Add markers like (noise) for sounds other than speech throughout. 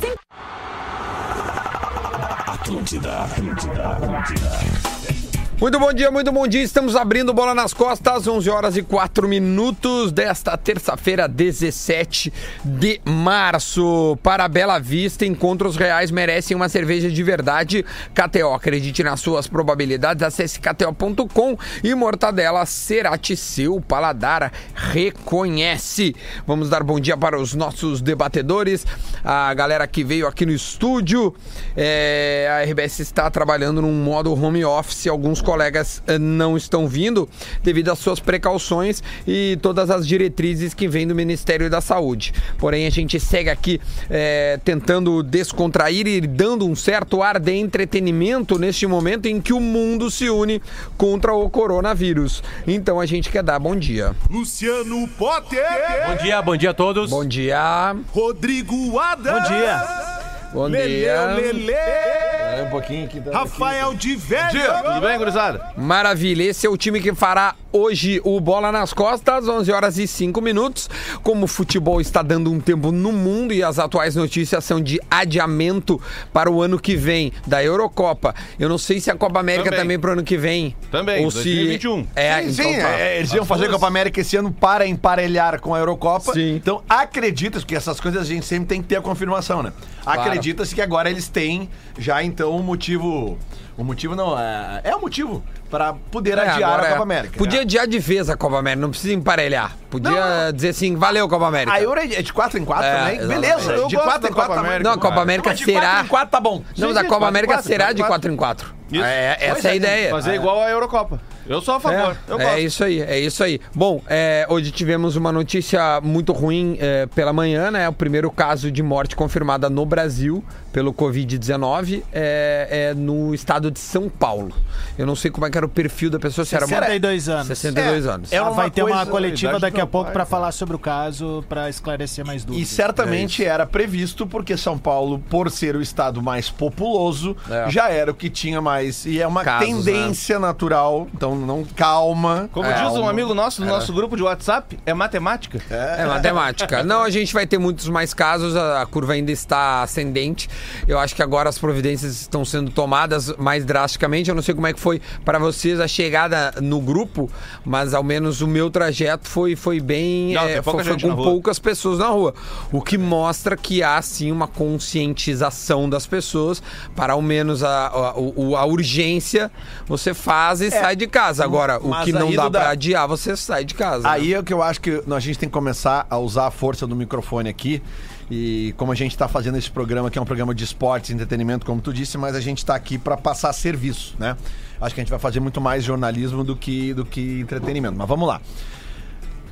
Unidos em Atlântida, Atlântida, Atlântida. Muito bom dia, muito bom dia. Estamos abrindo bola nas costas, 11 horas e 4 minutos desta terça-feira, 17 de março. Para Bela Vista, encontros reais merecem uma cerveja de verdade. KTO, acredite nas suas probabilidades. Acesse kto.com e Mortadela Cerati, seu paladar reconhece. Vamos dar bom dia para os nossos debatedores, a galera que veio aqui no estúdio. É, a RBS está trabalhando num modo home office, alguns colegas eh, não estão vindo devido às suas precauções e todas as diretrizes que vêm do Ministério da Saúde. Porém, a gente segue aqui eh, tentando descontrair e dando um certo ar de entretenimento neste momento em que o mundo se une contra o coronavírus. Então a gente quer dar bom dia. Luciano Potter. Bom dia, bom dia a todos. Bom dia. Rodrigo Adams. Bom dia. Bom Lele, dia. Lele. É um pouquinho aqui. Rafael de Velho. Tudo bem, gurizada? Maravilha, esse é o time que fará hoje o Bola nas Costas, 11 horas e 5 minutos. Como o futebol está dando um tempo no mundo e as atuais notícias são de adiamento para o ano que vem da Eurocopa. Eu não sei se a Copa América também, Também. para o ano que vem. Também, Ou 2021. se É, Sim, então sim, tá. é, eles iam fazer a Copa América esse ano para emparelhar com a Eurocopa. Sim. Então, acredita que essas coisas a gente sempre tem que ter a confirmação, né? Acredita-se que agora eles têm já então um motivo. O motivo não, é, é o motivo para poder É, adiar a é. Copa América. Podia É. adiar de vez a Copa América, não precisa emparelhar. Podia Não. dizer assim, valeu Copa América. A Euro é de 4 em 4 É, também? Beleza, Eu de gosto 4 da em 4 Copa tá América. Não, a Copa América de será... 4 em 4 tá bom. Não, mas a Copa América será de em 4 em 4. Isso. É, essa é a ideia. Fazer igual a Eurocopa. Eu sou a favor. eu gosto. É isso aí, é isso aí. Bom, é, hoje tivemos uma notícia muito ruim é, pela manhã, né? O primeiro caso de morte confirmada no Brasil pelo Covid-19 é, é no estado de São Paulo. Eu não sei como é que era o perfil da pessoa, se era uma... 62 anos. 62 É, anos. é Ela vai ter uma coletiva daqui a pouco pra cara. falar sobre o caso, pra esclarecer mais E dúvidas. certamente era previsto, porque São Paulo, por ser o estado mais populoso, É. já era o que tinha mais. E é uma Casos, tendência natural. Então, não calma. Como É, diz um amigo nosso do nosso grupo de WhatsApp, é matemática. É matemática. (laughs) Não, a gente vai ter muitos mais casos, a a curva ainda está ascendente. Eu acho que agora as providências estão sendo tomadas mais drasticamente. Eu não sei como é que foi para vocês a chegada no grupo, mas ao menos o meu trajeto foi, foi bem. Não, é, foi, foi com poucas pessoas na rua. O que mostra que há sim uma conscientização das pessoas para ao menos a, a, o- a urgência você faz e sai de casa. Agora, o mas que não dá Duda, para adiar, você sai de casa. né? Aí é o que eu acho que a gente tem que começar a usar a força do microfone aqui. E como a gente está fazendo esse programa, que é um programa de esportes e entretenimento, como tu disse, mas a gente está aqui para passar serviço, né? Acho que a gente vai fazer muito mais jornalismo do que, do que entretenimento. Mas vamos lá.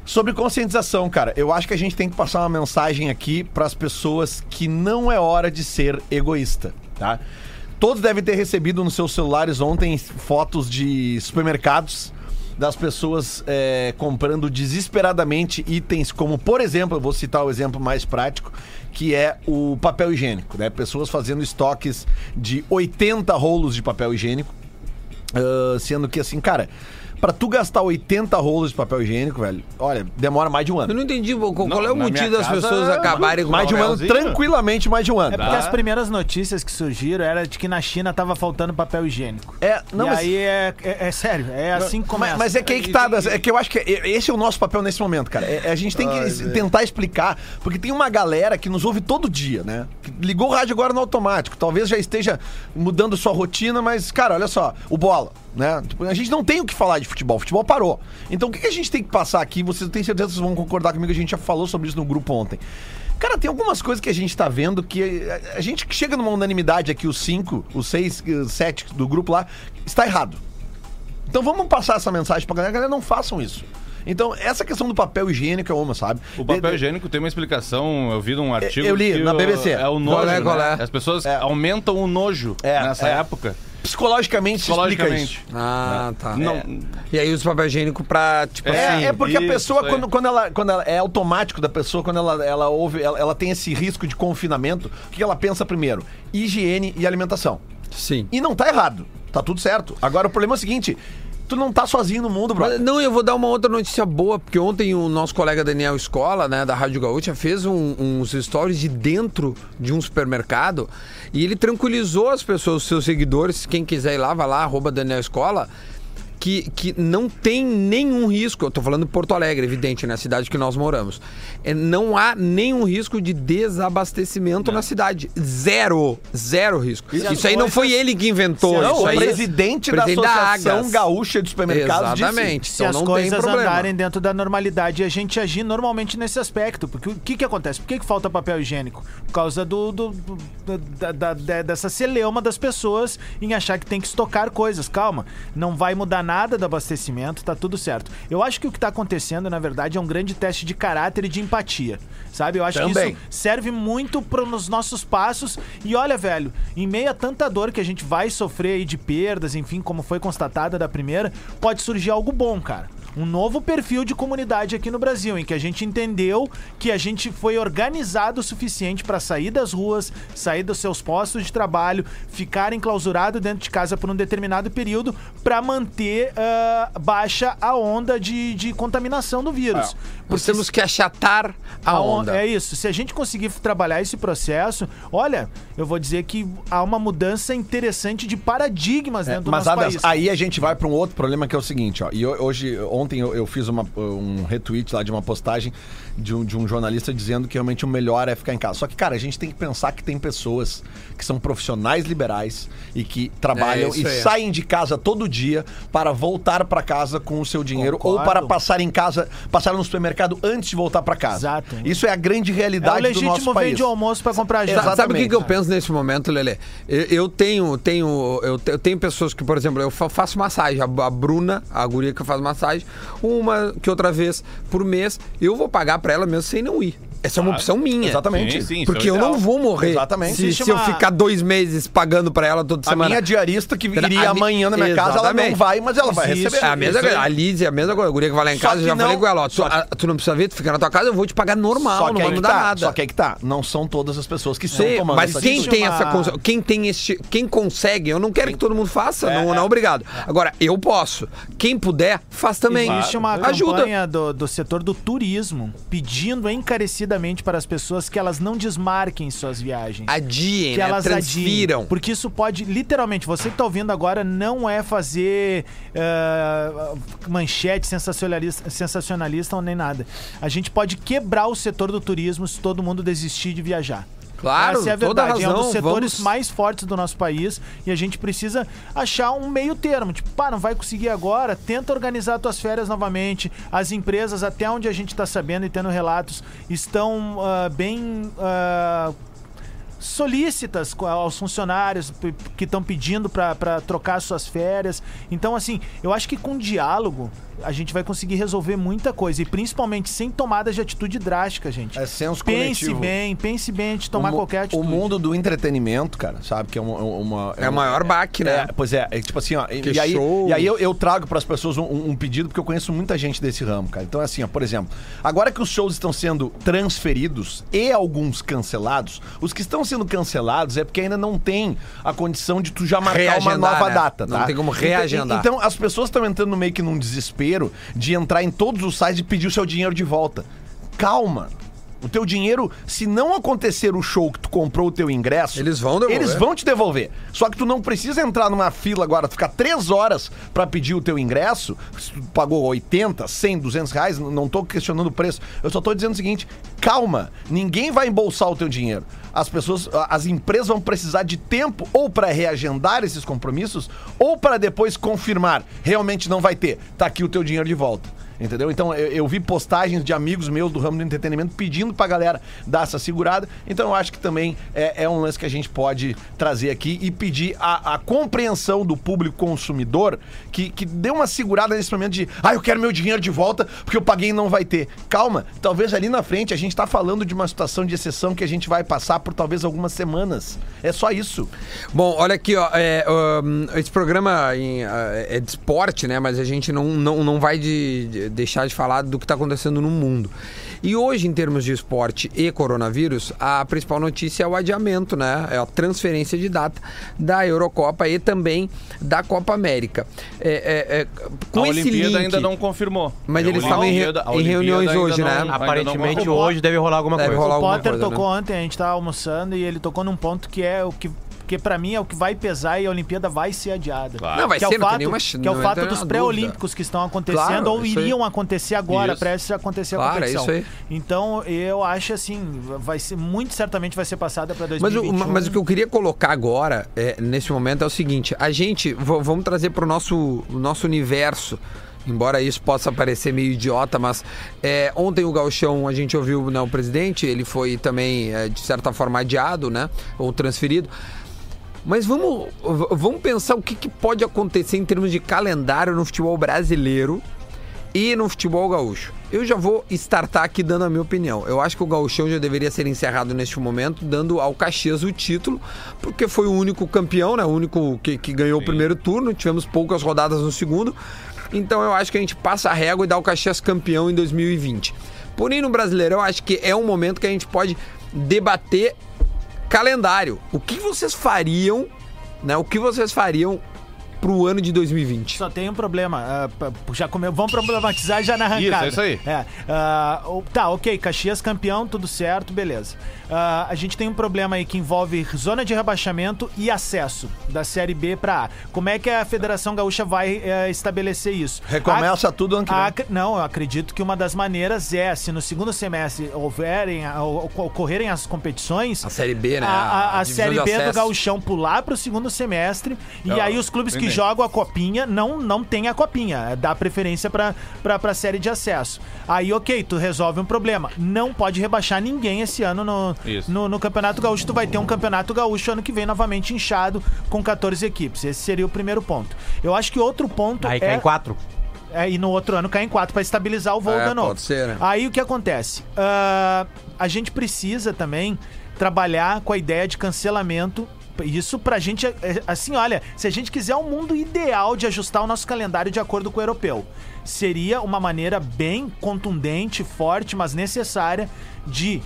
Sobre conscientização, cara, eu acho que a gente tem que passar uma mensagem aqui para as pessoas que não é hora de ser egoísta, tá? Todos devem ter recebido nos seus celulares ontem fotos de supermercados das pessoas é, comprando desesperadamente itens como, por exemplo, eu vou citar o exemplo mais prático, que é o papel higiênico, né? Pessoas fazendo estoques de 80 rolos de papel higiênico, ah, sendo que assim, cara, pra tu gastar 80 rolos de papel higiênico, velho, olha, demora mais de um Eu ano. não entendi qual, qual Não, é o na motivo minha das casa, pessoas acabarem com Mais de um ano, papelzinho. tranquilamente mais de um ano. É porque Tá. as primeiras notícias que surgiram era de que na China tava faltando papel higiênico. É, não, e mas- aí é, é, é sério, é assim que começa. Mas, mas é que aí que tá, é que eu acho que é- esse é o nosso papel nesse momento, cara. É- é a gente tem que es- tentar explicar, porque tem uma galera que nos ouve todo dia, né? Que ligou o rádio agora no automático, talvez já esteja mudando sua rotina, mas, cara, olha só, o bola, né? Tipo, A gente não tem o que falar de futebol, o futebol parou. Então o que, que a gente tem que passar aqui? Vocês têm certeza que vocês vão concordar comigo, a gente já falou sobre isso no grupo ontem. Cara, tem algumas coisas que a gente tá vendo que a, a gente chega numa unanimidade aqui, os cinco, os seis, os sete do grupo lá, está errado. Então vamos passar essa mensagem pra galera, galera, não façam isso. Então, essa questão do papel higiênico é uma, sabe? O papel De- higiênico tem uma explicação, eu vi num artigo. eu li que na o- BBC. É o nojo. Qual é, qual né? é? As pessoas É. aumentam o nojo É, nessa é. época. Psicologicamente, se explica Psicologicamente. isso. Ah, tá. Não, E aí usa papel higiênico pra, tipo É, assim... É, é porque a pessoa, aí. quando, quando, ela, quando ela é automático da pessoa, quando ela, ela ouve, ela, ela tem esse risco de confinamento, o que ela pensa primeiro? Higiene e alimentação. Sim. E não tá errado. Tá tudo certo. Agora o problema é o seguinte: Tu não tá sozinho no mundo, brother. Mas, não, eu vou dar uma outra notícia boa, porque ontem o nosso colega Daniel Escola, né, da Rádio Gaúcha, fez um- uns stories de dentro de um supermercado e ele tranquilizou as pessoas, os seus seguidores, quem quiser ir lá, vai lá, arroba Daniel Escola, que, que não tem nenhum risco, eu tô falando de Porto Alegre, evidente, na cidade que nós moramos, é, não há nenhum risco de desabastecimento na cidade. Zero, zero risco. as Isso aí não foi ele que inventou. Não, isso o aí, presidente, da presidente da Associação. Gaúcha de Supermercados disse- Exatamente. se então as não tem coisas andarem dentro da normalidade e a gente agir normalmente nesse aspecto. Porque o que, que acontece? Por que, que falta papel higiênico? Por causa do, do- do- da- da- dessa celeuma das pessoas em achar que tem que estocar coisas. Calma, não vai mudar nada do abastecimento, tá tudo certo. Eu acho que o que tá acontecendo, na verdade, é um grande teste de caráter e de empatia. Sabe? Eu acho que Também. isso serve muito para os nossos passos. E olha, velho, em meio a tanta dor que a gente vai sofrer aí de perdas, enfim, como foi constatada da primeira, pode surgir algo bom, cara. Um novo perfil de comunidade aqui no Brasil, em que a gente entendeu que a gente foi organizado o suficiente para sair das ruas, sair dos seus postos de trabalho, ficar enclausurado dentro de casa por um determinado período para manter ah, baixa a onda de, de contaminação do vírus. Nós temos que achatar a onda. É isso. Se a gente conseguir trabalhar esse processo, olha, eu vou dizer que há uma mudança interessante de paradigmas dentro do Mas nosso país. aí a gente vai para um outro problema que é o seguinte, ó. E ho- hoje, ontem eu, eu fiz uma- um retweet lá de uma postagem de um, de um jornalista dizendo que realmente o melhor é ficar em casa. Só que, cara, a gente tem que pensar que tem pessoas que são profissionais liberais e que trabalham É, e aí. saem de casa todo dia para voltar para casa com o seu dinheiro Concordo. ou para passar em casa, passar no supermercado antes de voltar para casa. Exato. Isso é a grande é realidade do nosso legítimo país. vende almoço para comprar Sa- janta. Sabe o que, que eu Exatamente. penso nesse momento, Lelê? Eu, eu tenho, tenho, eu, eu tenho pessoas que, por exemplo, eu fa- faço massagem. A, a Bruna, a guria que faz massagem, uma que outra vez por mês, eu vou pagar pra ela mesmo sem não ir. Essa é uma opção minha. Exatamente. Sim, sim, Porque é eu ideal. não vou morrer Exatamente. se, Existe se eu ficar dois meses pagando pra ela toda A semana. minha diarista que A iria mi- amanhã na minha casa, ela não Exatamente. vai, mas ela vai Isso. receber. É a mesma coisa. A Liz é a mesma coisa. A guria que vai lá em Só casa, já não- falei com ela, ó, tu, a- tu não precisa vir, tu fica na tua casa, eu vou te pagar normal, Só não que, vai mudar tá, nada. só que aí que tá. Não são todas as pessoas que estão Sim, tomando mas quem tem uma- essa quem tem este, quem consegue, eu não quero que todo mundo faça, não, não obrigado. Agora eu posso. Quem puder, faz também. Existe uma Ajuda. campanha do, do setor do turismo pedindo encarecidamente para as pessoas que elas não desmarquem suas viagens. Adiem, que né? elas transfiram. adiem. Porque isso pode, literalmente, você que tá ouvindo agora não é fazer eh, manchete sensacionalista, sensacionalista nem nada. A gente pode quebrar o setor do turismo se todo mundo desistir de viajar. Claro, Essa é a verdade. é um dos razão, setores vamos- mais fortes do nosso país e a gente precisa achar um meio termo. Tipo, pá, não vai conseguir agora? Tenta organizar tuas férias novamente. As empresas, até onde a gente está sabendo e tendo relatos, estão ah, bem. ah, solícitas aos funcionários que estão pedindo para trocar suas férias. Então, assim, eu acho que com diálogo a gente vai conseguir resolver muita coisa. E principalmente sem tomadas de atitude drástica, gente. É senso pense coletivo. bem, pense bem antes de tomar O qualquer atitude. O mundo do entretenimento, cara, sabe? Que é uma. uma- É o maior baque, né? É, pois é, é tipo assim, ó. e- Que e aí, e aí eu, eu trago pras pessoas um, um pedido, porque eu conheço muita gente desse ramo, cara. Então, é assim, ó, por exemplo, agora que os shows estão sendo transferidos e alguns cancelados, os que estão sendo cancelados é porque ainda não tem a condição de tu já marcar uma Reagendar, nova né? data, Não tá? tem como Então- reagendar. Então, as pessoas estão entrando meio que num desespero de entrar em todos os sites e pedir o seu dinheiro de volta. Calma. O teu dinheiro, se não acontecer o show que tu comprou o teu ingresso, Eles vão devolver. Eles vão te devolver. Só que tu não precisa entrar numa fila agora, ficar três horas pra pedir o teu ingresso. Se tu pagou 80, 100, 200 reais, não tô questionando o preço. Eu só tô dizendo o seguinte: calma, ninguém vai embolsar o teu dinheiro. As pessoas, as empresas vão precisar de tempo ou pra reagendar esses compromissos ou para depois confirmar. Realmente não vai ter. Tá aqui o teu dinheiro de volta. Entendeu? Então eu, eu vi postagens de amigos meus do ramo do entretenimento pedindo pra galera dar essa segurada. Então eu acho que também é, é um lance que a gente pode trazer aqui e pedir a, a compreensão do público consumidor que, que dê uma segurada nesse momento de ah, eu quero meu dinheiro de volta porque eu paguei e não vai ter. Calma, talvez ali na frente a gente tá falando de uma situação de exceção que a gente vai passar por talvez algumas semanas. É só isso. Bom, olha aqui, ó. é, um, esse programa em, ah, é de esporte, né? Mas a gente não, não, não vai de, de- deixar de falar do que está acontecendo no mundo. E hoje, em termos de esporte e coronavírus, a principal notícia é o adiamento, né? É a transferência de data da Eurocopa e também da Copa América. É, é, é, com a esse Olimpíada link, ainda não confirmou. Mas eles estavam em em reuniões hoje, né? não- Aparentemente hoje deve rolar alguma Deve coisa. rolar O alguma Potter coisa, tocou né? ontem, a gente tava almoçando e ele tocou num ponto que é o que. Que pra mim é o que vai pesar e a Olimpíada vai ser adiada. Claro. Não, vai que é ser, o não tem fato, nenhuma que é o fato dos pré-olímpicos que estão acontecendo Claro, ou isso aí. iriam acontecer agora, Isso. prestes a acontecer a Claro, é competição. isso aí. Então, eu acho assim, vai ser muito certamente vai ser passada pra Mas 2021. o, mas o que eu queria colocar agora, é, nesse momento, é o seguinte: a gente, vamos trazer para o nosso, o nosso universo. Embora isso possa parecer meio idiota, mas é, ontem o Galchão, a gente ouviu né, o presidente, ele foi também, é, de certa forma, adiado, né? Ou transferido. Mas vamos, vamos pensar o que, que pode acontecer em termos de calendário no futebol brasileiro e no futebol gaúcho. Eu já vou startar aqui dando a minha opinião. Eu acho que o gauchão já deveria ser encerrado neste momento, dando ao Caxias o título, porque foi o único campeão, né? O único que, que ganhou o primeiro turno. Tivemos poucas rodadas no segundo. Então eu acho que a gente passa a régua e dá o Caxias campeão em 2020. Porém, no brasileiro, eu acho que é um momento que a gente pode debater calendário. O que vocês fariam, né? O que vocês fariam pro ano de 2020? Só tem um problema. p- já come... Vamos problematizar já na arrancada. Isso, é isso aí. É, o- tá, ok. Caxias campeão, tudo certo, beleza. Ah, a gente tem um problema aí que envolve zona de rebaixamento e acesso da Série B pra A. Como é que a Federação Gaúcha vai eh, estabelecer isso? Recomeça tudo ano que vem. Ac- Não, eu acredito que uma das maneiras é, se no segundo semestre houverem, ou- ou- ocorrerem as competições, A Série B, né? a, a- a Série B do acesso. Gauchão pular pro segundo semestre e Não, aí os clubes que entendi. jogam a copinha não, não tem a copinha, dá preferência pra, pra, pra série de acesso. Aí, ok, tu resolve um problema. Não pode rebaixar ninguém esse ano no, no, no Campeonato Gaúcho. Tu vai ter um Campeonato Gaúcho ano que vem novamente inchado com 14 equipes. Esse seria o primeiro ponto. Eu acho que outro ponto Aí é... cai em quatro. É, e no outro ano cai em quatro pra estabilizar o voo É, da novo. pode ser, né? Aí o que acontece? Ah, a gente precisa também trabalhar com a ideia de cancelamento. Isso pra gente, é- é- assim, olha, se a gente quiser um mundo ideal de ajustar o nosso calendário de acordo com o europeu, seria uma maneira bem contundente, forte, mas necessária de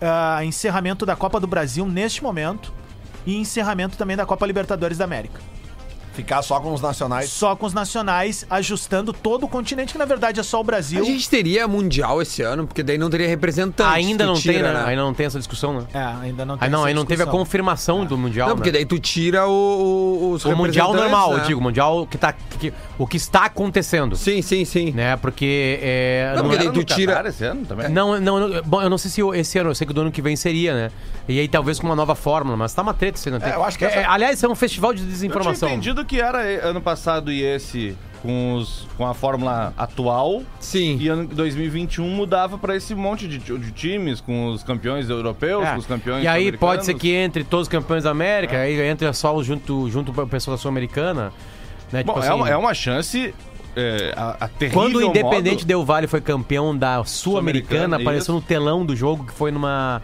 ah, encerramento da Copa do Brasil neste momento e encerramento também da Copa Libertadores da América. Ficar só com os nacionais. Só com os nacionais, ajustando todo o continente, que na verdade é só o Brasil. A gente teria Mundial esse ano, porque daí não teria representante. Ainda não tem, tira, né? Ainda não tem essa discussão, né? É, ainda não tem Aí não, essa aí não teve a confirmação do Mundial. Não, né? porque daí tu tira o, o- os O Mundial normal, né? eu digo, o Mundial que tá, que- o que está acontecendo. Sim, sim, sim. Né? Porque. É, Não, não, porque é- daí tu tira- Catar esse ano também? não, não, não- bom, eu não sei se esse ano, eu sei que do ano que vem seria, né? E aí talvez com uma nova fórmula, mas tá uma treta esse ano. É, eu acho que É, essa- aliás, é um festival de Eu tinha desinformação. entendido que era eh, ano passado e esse com, os, com a fórmula atual. Sim. E ano 2021 mudava pra esse monte de, de times, com os campeões europeus, É. com os campeões E aí pode ser que entre todos os campeões da América, aí entra só junto, junto com o pessoal da Sul-Americana. Né? Bom, Tipo é, assim, uma, é uma chance. É, a, a Quando o Independente modo- Del Vale foi campeão da Sul-Americana, Sul-Americana, apareceu isso. no telão do jogo, que foi numa.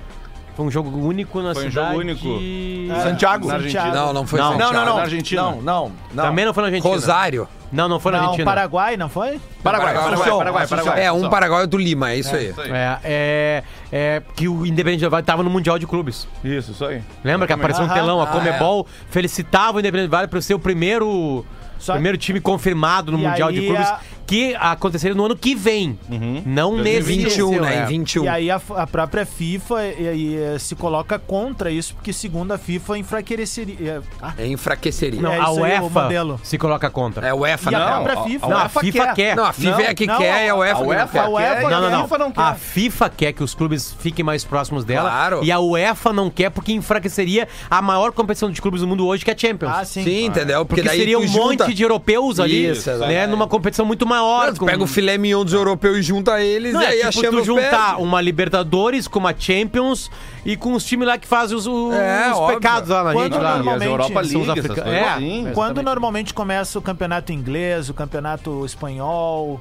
Foi um jogo único na Foi um cidade. jogo único. de- Santiago. Na Argentina. Não, não foi Não. Santiago. Não, não, não. Na Argentina. Não, não, não. Também não foi na Argentina. Rosário. Não, não foi na Não, Argentina. Paraguai, não foi? Paraguai, Paraguai, Paraguai, Assunção. Paraguai. É, um. Paraguai e outro Lima, é isso aí. Isso aí. É, é, é que o Independente Del Vale tava no Mundial de Clubes. Isso, isso aí. Lembra que apareceu um Aham. telão, a Ah, Comebol felicitava o Independente Del Vale por ser o primeiro, Só- primeiro time confirmado no E Mundial de aí Clubes, a- que aconteceria no ano que vem. Não nesse 21, esse, né? é. Em 21. E aí a, a própria FIFA e- e, eh, se coloca contra isso, porque segundo a FIFA enfraqueceria. Ah, É enfraqueceria. Não, É a UEFA se coloca contra. É o UEFA, E a não. própria a- FIFA. Não, a UEFA FIFA quer. quer. Não, a FIFA Não, é a que não, quer e a UEFA a que não UEFA quer. a UEFA quer, não, e não, a não. FIFA não quer. A FIFA quer que os clubes fiquem mais próximos dela. Claro. E a UEFA não quer porque enfraqueceria a maior competição de clubes do mundo hoje, que é a Champions. Ah, sim. Sim, entendeu? Porque, daí seria um junta- monte de europeus ali, Isso, né? Numa competição muito maior. Não, tu pega o filé mignon dos europeus e junta eles, Não, e aí é a tipo tu Champions juntar perde. uma Libertadores com uma Champions e com os times lá que fazem os, os É, óbvio. pecados lá na Quando gente. Lá. normalmente Europa são os League, coisas É. assim. Quando normalmente começa o campeonato inglês, o campeonato espanhol,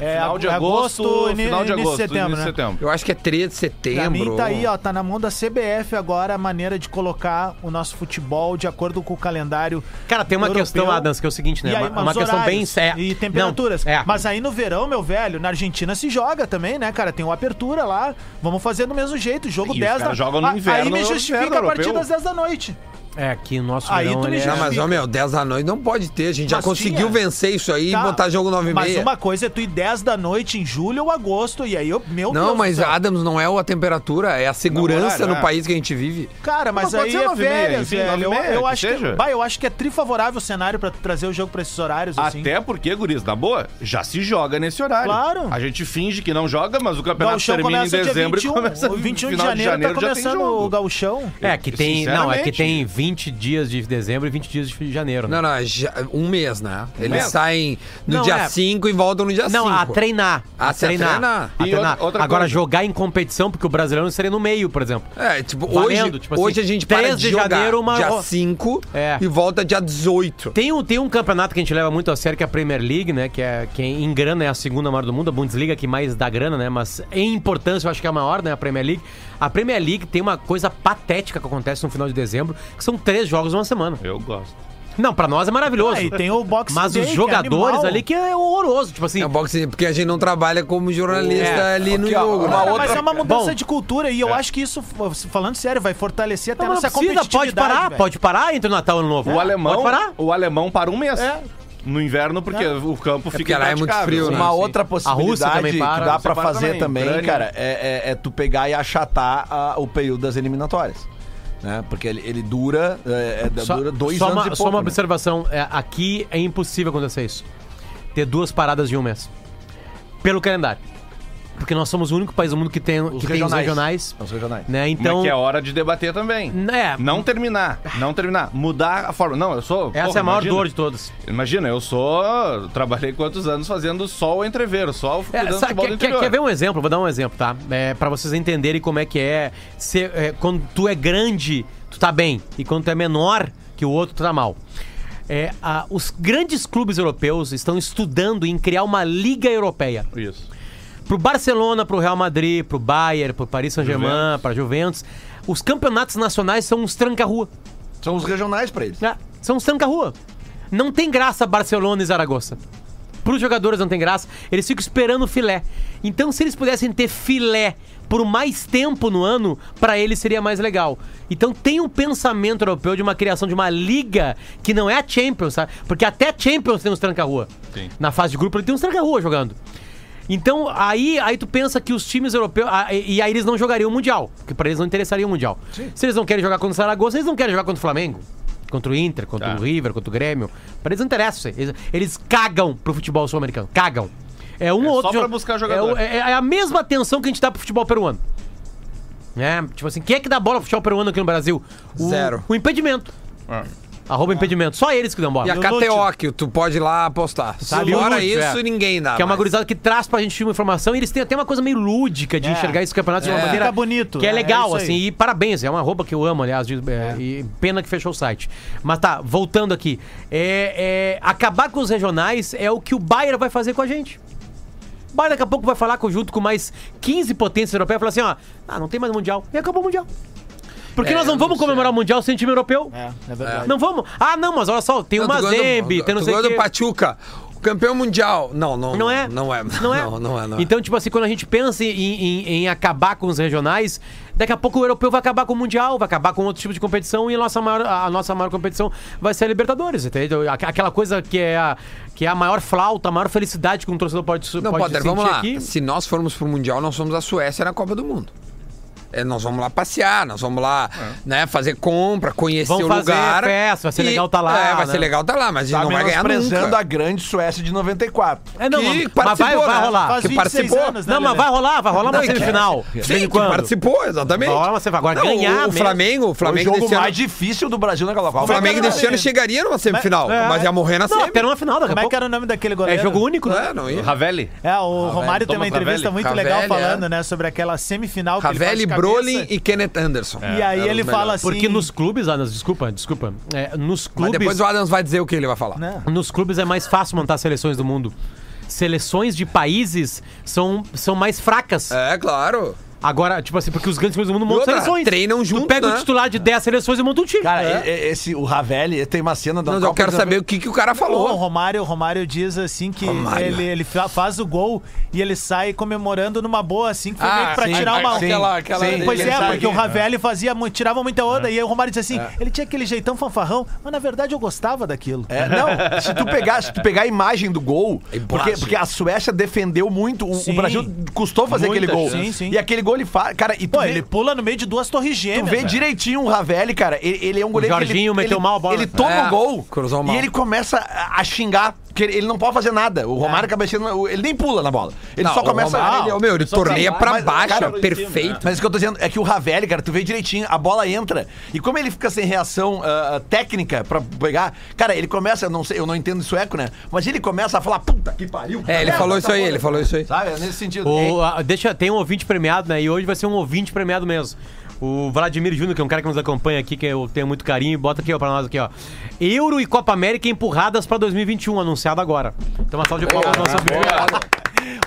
É Final de agosto, ini- final de início agosto, setembro, início de né? setembro. Eu acho que é 13 de setembro. Pra mim tá aí, ó, tá na mão da CBF agora a maneira de colocar o nosso futebol de acordo com o calendário. Cara, tem uma europeu. questão, Adams, que é o seguinte, né? E aí, uma, uma questão bem séria. E temperaturas. Não, é. Mas aí no verão, meu velho, na Argentina se joga também, né, cara? Tem uma apertura lá. Vamos fazer do mesmo jeito. Jogo E os 10 da caras jogam no inverno, Aí me justifica a partir das 10 da noite. É, que o nosso Aí verão, tu me ele é- Não, mas, ó, meu, 10 da noite não pode ter. A gente já Mas conseguiu tinha. vencer isso aí Tá, e botar jogo 9 e Mas meia. uma coisa é tu ir 10 da noite em julho ou agosto, e aí eu, meu Deus Não, do mas céu. Adams não é a temperatura, é a segurança horário, no é. país que a gente vive. Cara, mas, Mas pode aí ser é nove e meia, férias, enfim, velho. nove e Eu, meia, eu que acho que, seja. bah, eu acho que é trifavorável o cenário pra trazer o jogo pra esses horários, assim. Até porque, guris, na boa, já se joga nesse horário. Claro. A gente finge que não joga, mas o campeonato Gauchão termina em começa dia dezembro 21, e começa o 21 no de final janeiro, tá já tem começando jogo. o gauchão. É, que tem. Não, é que Sinceramente. tem 20 dias de dezembro e 20 dias de janeiro. né? Não, não, já- um mês, né? Eles mês? saem no Não, dia é. 5 e voltam no dia 5. Não, a treinar. Ah, A a treinar. treinar. A treinar. outra- outra Agora, coisa. jogar em competição, porque o brasileiro seria no meio, por exemplo. É, tipo, Valendo, hoje, tipo assim, hoje a gente para 3 de de jogar janeiro, uma- dia 5 É. e volta dia 18. Tem um, tem um campeonato que a gente leva muito a sério, que é a Premier League, né? Que, é, que em grana é a segunda maior do mundo, a Bundesliga que mais dá grana, né? Mas em importância eu acho que é a maior, né? A Premier League. A Premier League tem uma coisa patética que acontece no final de dezembro, que são três jogos numa semana. Eu gosto. Não, pra nós é maravilhoso. Ah, e tem o Boxing Mas Day, os que é jogadores ali que é horroroso. Tipo assim, É boxe, porque a gente não trabalha como jornalista É. ali no jogo. uma né? Cara, mas outra- é uma mudança Bom. de cultura e eu acho que isso, falando sério, vai fortalecer até não, a nossa precisa, competitividade. pode parar, velho. pode parar entre o Natal e o Novo. O alemão, Pode parar. o alemão para um mês. É. No inverno, porque o campo fica porque lá é muito frio, né? Uma Sim. outra Rússia possibilidade também que para, dá para fazer também, também, cara, é, é- é tu pegar e achatar a- o período das eliminatórias. Né? Porque ele, ele dura, é, é, Só, dura dois só anos uma, e pouco. Só uma né? observação. é, aqui é impossível acontecer isso. Ter duas paradas de um mês. Pelo calendário. Porque nós somos o único país do mundo que tem, que tem os regionais. Os regionais. Né? Então, Então. que é hora de debater também. É, Não terminar, não terminar. Mudar a forma. Não, eu sou. essa porra, é a maior imagina, dor de todas. Imagina, eu sou. Trabalhei quantos anos fazendo só o entreveiro, só o É, sabe, quer, quer- interior. quer ver um exemplo? Vou dar um exemplo, tá? É, pra vocês entenderem como é que é, ser, é, Quando tu é grande, tu tá bem. E quando tu é menor que o outro, tu tá mal. É, a- os grandes clubes europeus estão estudando em criar uma liga europeia. Isso. Pro Barcelona, pro Real Madrid, pro Bayern, pro Paris Saint-Germain, pra Juventus. Os campeonatos nacionais são uns tranca-rua. São os regionais pra eles. né? São uns tranca-rua. Não tem graça Barcelona e Zaragoza. Pros jogadores não tem graça. Eles ficam esperando o filé. Então, se eles pudessem ter filé por mais tempo no ano, pra eles seria mais legal. Então, tem um pensamento europeu de uma criação de uma liga que não é a Champions, sabe? Porque até a Champions tem uns tranca-rua. Na fase de grupo, ele tem uns tranca-rua jogando. Então, aí, aí tu pensa que os times europeus. ah, E, e aí eles não jogariam o Mundial. Porque pra eles não interessaria o Mundial. Se eles não querem jogar contra o Saragossa, eles não querem jogar contra o Flamengo. Contra o Inter, contra Tá. o River, contra o Grêmio. Pra eles não interessa. isso aí. Eles, eles cagam pro futebol sul-americano. Cagam. É um É ou só outro. pra jo- buscar é, jogador. o- é- é a mesma atenção que a gente dá pro futebol peruano. É, tipo assim, quem é que dá bola pro futebol peruano aqui no Brasil? O, Zero. O impedimento. Ah. Arroba impedimento. Só eles que dão bola. E a KTO, que tu pode ir lá apostar. Sabe, Fora isso, é. ninguém dá. Que é uma mais. gurizada que traz pra gente uma informação e eles têm até uma coisa meio lúdica de É. enxergar esse campeonato de uma É. maneira. Fica bonito, Que é é, legal, é aí. assim. E parabéns, é uma roupa que eu amo, aliás. de- é, E pena que fechou o site. Mas tá, voltando aqui. É, é, acabar com os regionais é o que o Bayern vai fazer com a gente. O Bayern daqui a pouco vai falar junto com mais 15 potências europeias e falar assim: ó, ah, não tem mais Mundial. E acabou o Mundial. Porque É, nós não vamos comemorar o Mundial sem time europeu. É, é verdade. Não vamos. Ah, não, mas olha só, tem Não, uma tu gosta do- Zembe, tem não sei o do Pachuca. O campeão mundial. Não, não. Não é? Não é. Não é? (laughs) Não, não é, não é. Então, tipo assim, quando a gente pensa em, em- em acabar com os regionais, daqui a pouco o europeu vai acabar com o Mundial, vai acabar com outro tipo de competição e a nossa maior, a nossa maior competição vai ser a Libertadores, entendeu? Aqu- Aquela coisa que é a, que é a maior flauta, a maior felicidade que um torcedor pode, Não, pode Potter, sentir vamos lá. aqui. Se nós formos pro Mundial, nós somos a Suécia na Copa do Mundo. É, nós vamos lá passear, nós vamos lá, né, fazer compra, conhecer Vamos o fazer lugar. festa, vai ser E- legal tá lá, É, vai né? ser legal tá lá, mas a gente Tá não vai ganhar nunca. a grande Suécia de 94. É, não, que mas, vai, vai né? rolar. Faz que 26 participou. anos, né, Não, mas vai rolar, vai rolar uma Não, semifinal. De Sim, que quando. participou, exatamente. Vai rolar uma semifinal. Agora Não, ganhar o, o. Flamengo, o Foi o Flamengo jogo desse ano, mais difícil do Brasil naquela Copa. o Flamengo desse ano chegaria numa semifinal, É. mas ia morrer na Não, semi. até numa final daqui a Como é que era o nome daquele goleiro? É jogo único, né? É, não ia. Ravelli. É, o Romário tem uma entrevista muito legal é. falando, né, sobre aquela semifinal que ele Brolin e Kenneth Anderson. E aí ele fala assim... Porque nos clubes, Anas, desculpa, desculpa. É, nos Mas clubes. depois o Adams vai dizer o que ele vai falar. Né? Nos clubes é mais fácil montar seleções do mundo. seleções de países são, são mais fracas. É, claro. Agora, tipo assim, porque os grandes times do mundo montam outra, seleções. treinam Tu junto, pega né? o titular de 10 seleções e monta um time. Cara, e- esse, o Ravelli tem uma cena da eu Copa quero de saber o que, que o cara O falou. Romário, o Romário diz assim que Romário. ele, ele fa- faz o gol e ele sai comemorando numa boa, assim, que foi Ah, meio que pra sim, tirar uma. sim, aquela- aquela- Sim, pois é, porque o. Ravelli fazia, tirava muita onda e aí o Romário diz assim: ele tinha aquele jeitão fanfarrão, mas na verdade eu gostava daquilo. É, não, (laughs) se tu pegar, se tu pegar a imagem do gol, porque, imagem. porque a Suécia defendeu muito, o, o. Brasil custou fazer Muita aquele gol. Sim, sim. E aquele gol ele faz, cara, e tu Pô, vê, ele pula no meio de duas torres tu gêmeas. vê velho. direitinho o Ravelli, cara, ele, ele é um goleiro que Jorginho ele, meteu ele, mal a bola. Ele toma É, o gol cruzou mal. e ele começa a, a xingar, que ele, ele não pode fazer nada. O Romário cabeceando, ele nem pula na bola. Ele Não, só começa Romário, ele, meu, ele torneia pra Mas, baixo, cara, perfeito. Mas o que eu tô dizendo é que o Ravelli, cara, tu vê direitinho, a bola entra. E como ele fica sem reação ah, técnica pra pegar, cara, ele começa, eu não sei, eu não entendo sueco, né? Mas ele começa a falar, puta que pariu. É, ele falou isso essa aí, bola." ele falou isso aí. Sabe? É nesse sentido. O, a- deixa, tem um ouvinte premiado, né? E hoje vai ser um ouvinte premiado mesmo. O Vladimir Júnior, que é um cara que nos acompanha aqui, que eu tenho muito carinho, bota aqui ó, pra nós aqui, ó. Euro e Copa América empurradas pra 2021, anunciado agora. Então uma salva de palmas nosso ouvinte.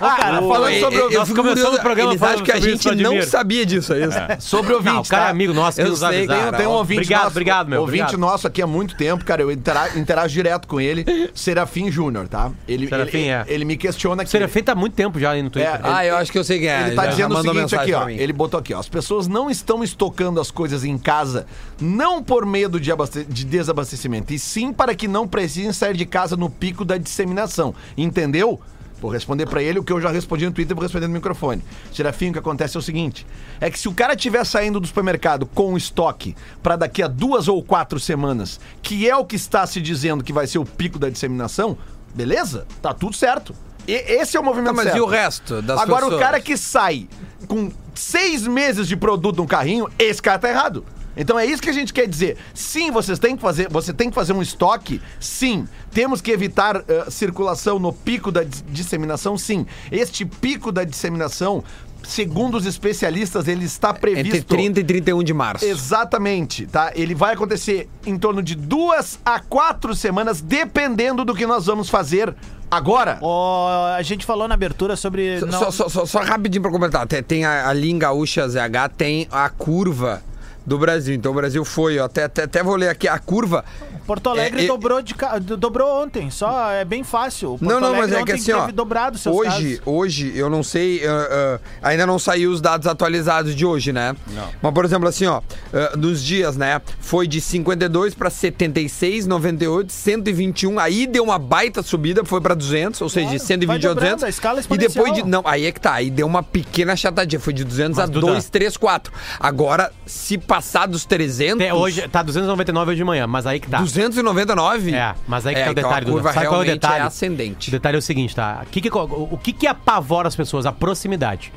Ô, cara, o- Falando sobre o, eu fico curioso, o programa eles falando acham que a gente não sabia disso, é isso. Sobre ouvintes, Não, o cara é tá? amigo nosso, Eu sei. Tem, tem um ouvinte Obrigado, nosso. obrigado, meu. Ouvinte obrigado. nosso aqui há muito tempo, cara. Eu intera- interajo direto com ele. (laughs) Serafim Júnior, tá? Ele, Serafim, ele, é. ele me questiona O aqui. Serafim tá há muito tempo já aí no Twitter. É, Ah, eu acho que eu sei quem é. Ele tá já dizendo o mandou seguinte aqui, ó. Ele botou aqui, ó. As pessoas não estão estocando as coisas em casa, não por medo de, de desabastecimento, e sim para que não precisem sair de casa no pico da disseminação. Entendeu? Vou responder pra ele o que eu já respondi no Twitter, vou responder no microfone. Serafim, o que acontece é o seguinte: é que se o cara estiver saindo do supermercado com estoque pra daqui a duas ou quatro semanas, que é o que está se dizendo que vai ser o pico da disseminação, beleza? Tá tudo certo. E- esse é o movimento Tá, mas e certo. o resto das Agora, o pessoas? cara que sai com seis meses de produto no carrinho, esse cara tá errado. Então é isso que a gente quer dizer. Sim, vocês têm que fazer, você tem que fazer um estoque. Sim, temos que evitar eh, circulação no pico da dis- disseminação. Sim, este pico da disseminação, segundo os especialistas, ele está previsto Entre 30 e 31 de março. Exatamente, tá? Ele vai acontecer em torno de duas a quatro semanas, dependendo do que nós vamos fazer agora. Ó, a gente falou na abertura sobre. não- Só, só, só, só rapidinho pra comentar. Tem, tem a, em Gaúcha ZH, tem a curva do Brasil. Então o Brasil foi, ó, até, até, até vou ler aqui a curva. Porto Alegre É, é- dobrou, de, dobrou ontem, só é bem fácil. Porto não, não, mas Alegre é que assim, ó. dobrado seus Hoje, casos. hoje, eu não sei, ah, ah, ainda não saiu os dados atualizados de hoje, né? Não. Mas, por exemplo, assim, ó, ah, nos dias, né? Foi de 52 pra 76, 98, 121. Aí deu uma baita subida, foi pra 200, ou seja, de Claro, 120 vai a dobrando, 200. a escala e depois de. Não, aí é que tá. Aí deu uma pequena chatadinha. Foi de 200 Mas, a Duda- 2, 3, 4. Agora, se passar dos 300. Até hoje, tá 299 hoje de manhã, mas aí que tá. 299? É, mas aí que é, tá o então detalhe, a curva Duda. Sabe qual é o realmente detalhe? é O ascendente. detalhe é o seguinte, tá? O que que, o, o que que apavora as pessoas? A proximidade.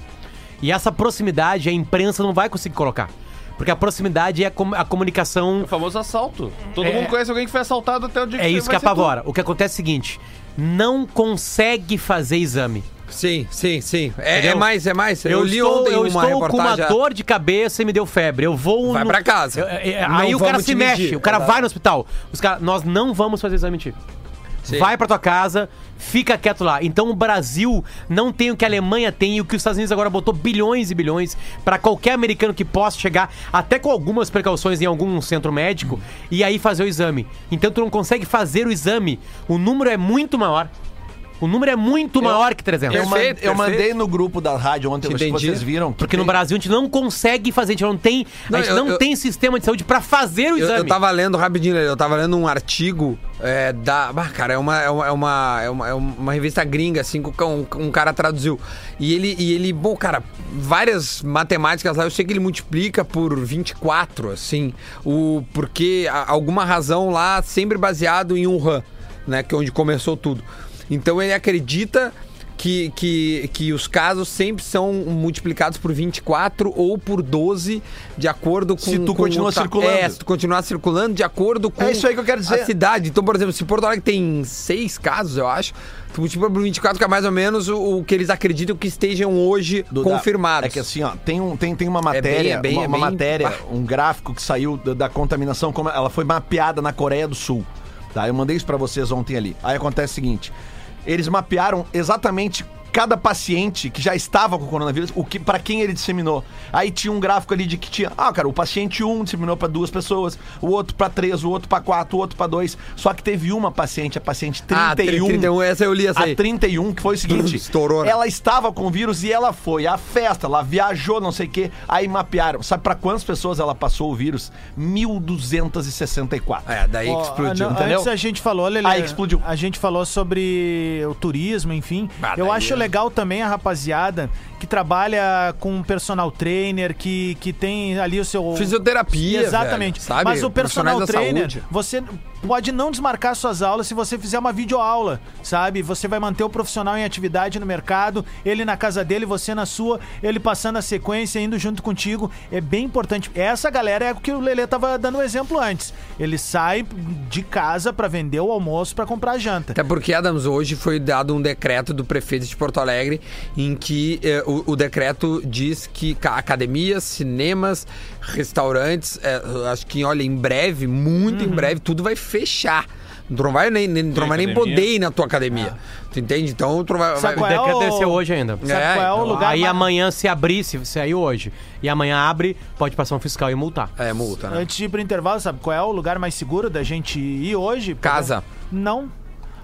E essa proximidade a imprensa não vai conseguir colocar. Porque a proximidade é a, com- a comunicação. O famoso assalto. Todo É. mundo conhece alguém que foi assaltado até o dia É isso que vai ser apavora. O que acontece é o seguinte: não consegue fazer exame. Sim, sim, sim. É, é mais, é mais. Eu, li estou, ontem eu uma estou com uma dor de cabeça e me deu febre. Eu vou. Vai pra casa. Eu- é, Não aí o cara vamos se mexe, medir. o cara vai no hospital. Os cara, nós não vamos fazer exame em ti. Sim. Vai pra tua casa, fica quieto lá. Então o Brasil não tem o que a Alemanha tem e o que os Estados Unidos agora botou bilhões e bilhões pra qualquer americano que possa chegar, até com algumas precauções em algum centro médico, e aí fazer o exame. Então tu não consegue fazer o exame. O número é muito maior. O número é muito maior que 300. Eu, Perfeito, eu perfeito. mandei no grupo da rádio ontem, acho que entendi. vocês viram. que Porque no tem- Brasil a gente não consegue fazer, a gente não tem, Não, a gente eu- não eu- tem sistema de saúde pra fazer o Eu, exame. eu tava lendo rapidinho, eu tava lendo um artigo é, da. Ah, cara, é uma, é, uma, é, uma, é, uma, é uma revista gringa, assim, que um, um cara traduziu. E ele, e ele, bom, cara, várias matemáticas lá, eu sei que ele multiplica por 24, assim, o, porque a- alguma razão lá sempre baseado em Wuhan, né, que é onde começou tudo. Então ele acredita que, que, que os casos sempre são multiplicados por 24 ou por 12, de acordo com. Se tu com continua o circulando. É, se tu continuar circulando de acordo com É isso aí que eu quero dizer. a cidade. Então, por exemplo, se Porto Alegre tem seis casos, eu acho, tu multiplica por 24, que é mais ou menos o, o que eles acreditam que estejam hoje Duda, confirmados. É que assim, ó, tem, um, tem, tem uma matéria, é bem- uma, é uma bem- matéria, Ah. um gráfico que saiu da, da contaminação, como ela foi mapeada na Coreia do Sul. Tá? Eu mandei isso pra vocês ontem ali. Aí acontece o seguinte: eles mapearam exatamente cada paciente que já estava com coronavírus, o que para quem ele disseminou. Aí tinha um gráfico ali de que tinha, ah, cara, o paciente 1 disseminou para duas pessoas, o outro para três, o outro para quatro, o outro para dois. Só que teve uma paciente, a paciente 31, Ah, 31, essa eu li essa aí. a 31, que foi o seguinte: (laughs) Estourou, né? ela estava com o vírus e ela foi à festa, ela viajou, não sei o quê. Aí mapearam. Sabe pra quantas pessoas ela passou o vírus? 1264. É, daí Ó, explodiu. não, entendeu? Antes a gente falou, Lelê, Aí explodiu. A gente falou sobre o turismo, enfim. Ah, Eu acho é. Legal também a rapaziada que trabalha com um personal trainer, que, que tem ali o seu. Fisioterapia, Exatamente. velho, sabe? Mas o personal trainer, saúde. você pode não desmarcar suas aulas se você fizer uma videoaula, sabe? Você vai manter o profissional em atividade no mercado, ele na casa dele, você na sua, ele passando a sequência, indo junto contigo. É bem importante. Essa galera é o que o Lelê tava dando um exemplo antes. Ele sai de casa pra vender o almoço pra comprar a janta. Até porque, Adams, hoje foi dado um decreto do prefeito de Porto Alegre em que eh, o, o decreto diz que ca- academias, cinemas, restaurantes, eh, acho que, olha, em breve, muito em breve, tudo vai fechar. Tu não vai nem, nem, tu não vai nem poder ir na tua academia. Tu entende? Então, tu vai... Sabe vai- O é decreto o- deve ser hoje ainda. Sabe É, qual é o então, lugar Aí mais- amanhã, se abrir, se saiu hoje, e amanhã abre, pode passar um fiscal e multar. É, multa, né? Antes de ir pro intervalo, sabe qual é o lugar mais seguro da gente ir hoje? Casa. Não.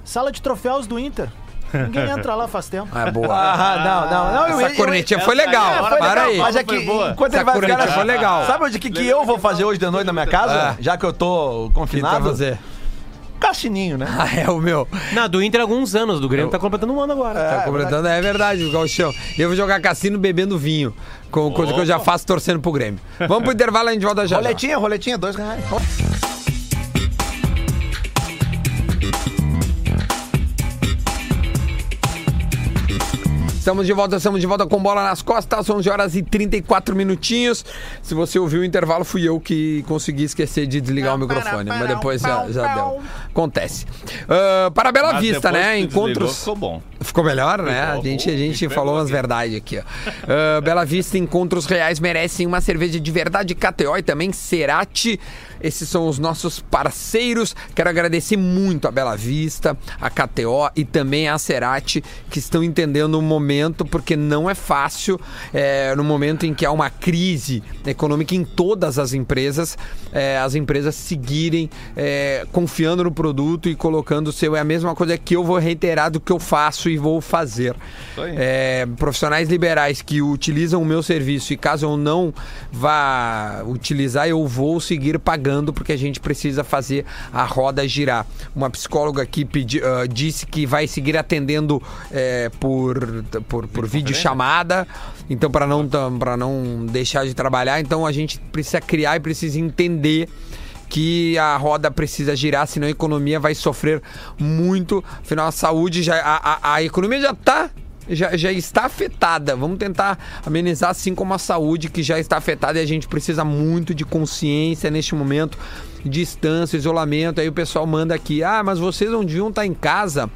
Sala de troféus do Inter. Ninguém entra lá faz tempo. Ah, boa. Ah, não, não, não. eu- Essa eu- cornetinha foi legal. É, foi Para legal, aí. Mas é que boa. enquanto Essa ele vai ficar foi legal. Sabe o que, que eu vou fazer hoje de noite na minha casa? É. Já que eu tô O que confinado? vai fazer? Cassininho, né? Ah, é o meu. Não, do Inter há alguns anos, do Grêmio tá completando um ano agora. Tá completando, é verdade, o Galchão. Eu vou jogar cassino bebendo vinho, com coisa que eu já faço torcendo pro Grêmio. Vamos pro intervalo, a gente volta já. já. Roletinha, roletinha, dois reais. Estamos de volta, estamos de volta com bola nas costas, 11 horas e 34 minutinhos. Se você ouviu o intervalo, fui eu que consegui esquecer de desligar o microfone, mas depois já, já deu. Acontece. Ah, para Bela Mas Vista, né? que desligou, Encontros. Ficou bom. Ficou melhor, né? A Ficou. gente, a gente falou umas verdades aqui, ó. Ah, Bela Vista, encontros reais merecem uma cerveja de verdade KTO e também Cerati. Esses são os nossos parceiros. Quero agradecer muito a Bela Vista, a KTO e também a Cerati, que estão entendendo o momento, porque não é fácil, é, no momento em que há uma crise econômica em todas as empresas, é, as empresas seguirem é, confiando no produto e colocando o seu. É a mesma coisa que eu vou reiterar do que eu faço e vou fazer. É, profissionais liberais que utilizam o meu serviço e caso eu não vá utilizar, eu vou seguir pagando porque a gente precisa fazer a roda girar. Uma psicóloga aqui pedi, ah, disse que vai seguir atendendo é, por, por, por vídeo chamada, então para não, para não deixar de trabalhar, então a gente precisa criar e precisa entender que a roda precisa girar, senão a economia vai sofrer muito. Afinal, a saúde já. A, a, a economia já está. Já, já está afetada. Vamos tentar amenizar, assim como a saúde, que já está afetada e a gente precisa muito de consciência neste momento, distância, isolamento. Aí o pessoal manda aqui: ah, mas vocês não deviam estar em casa.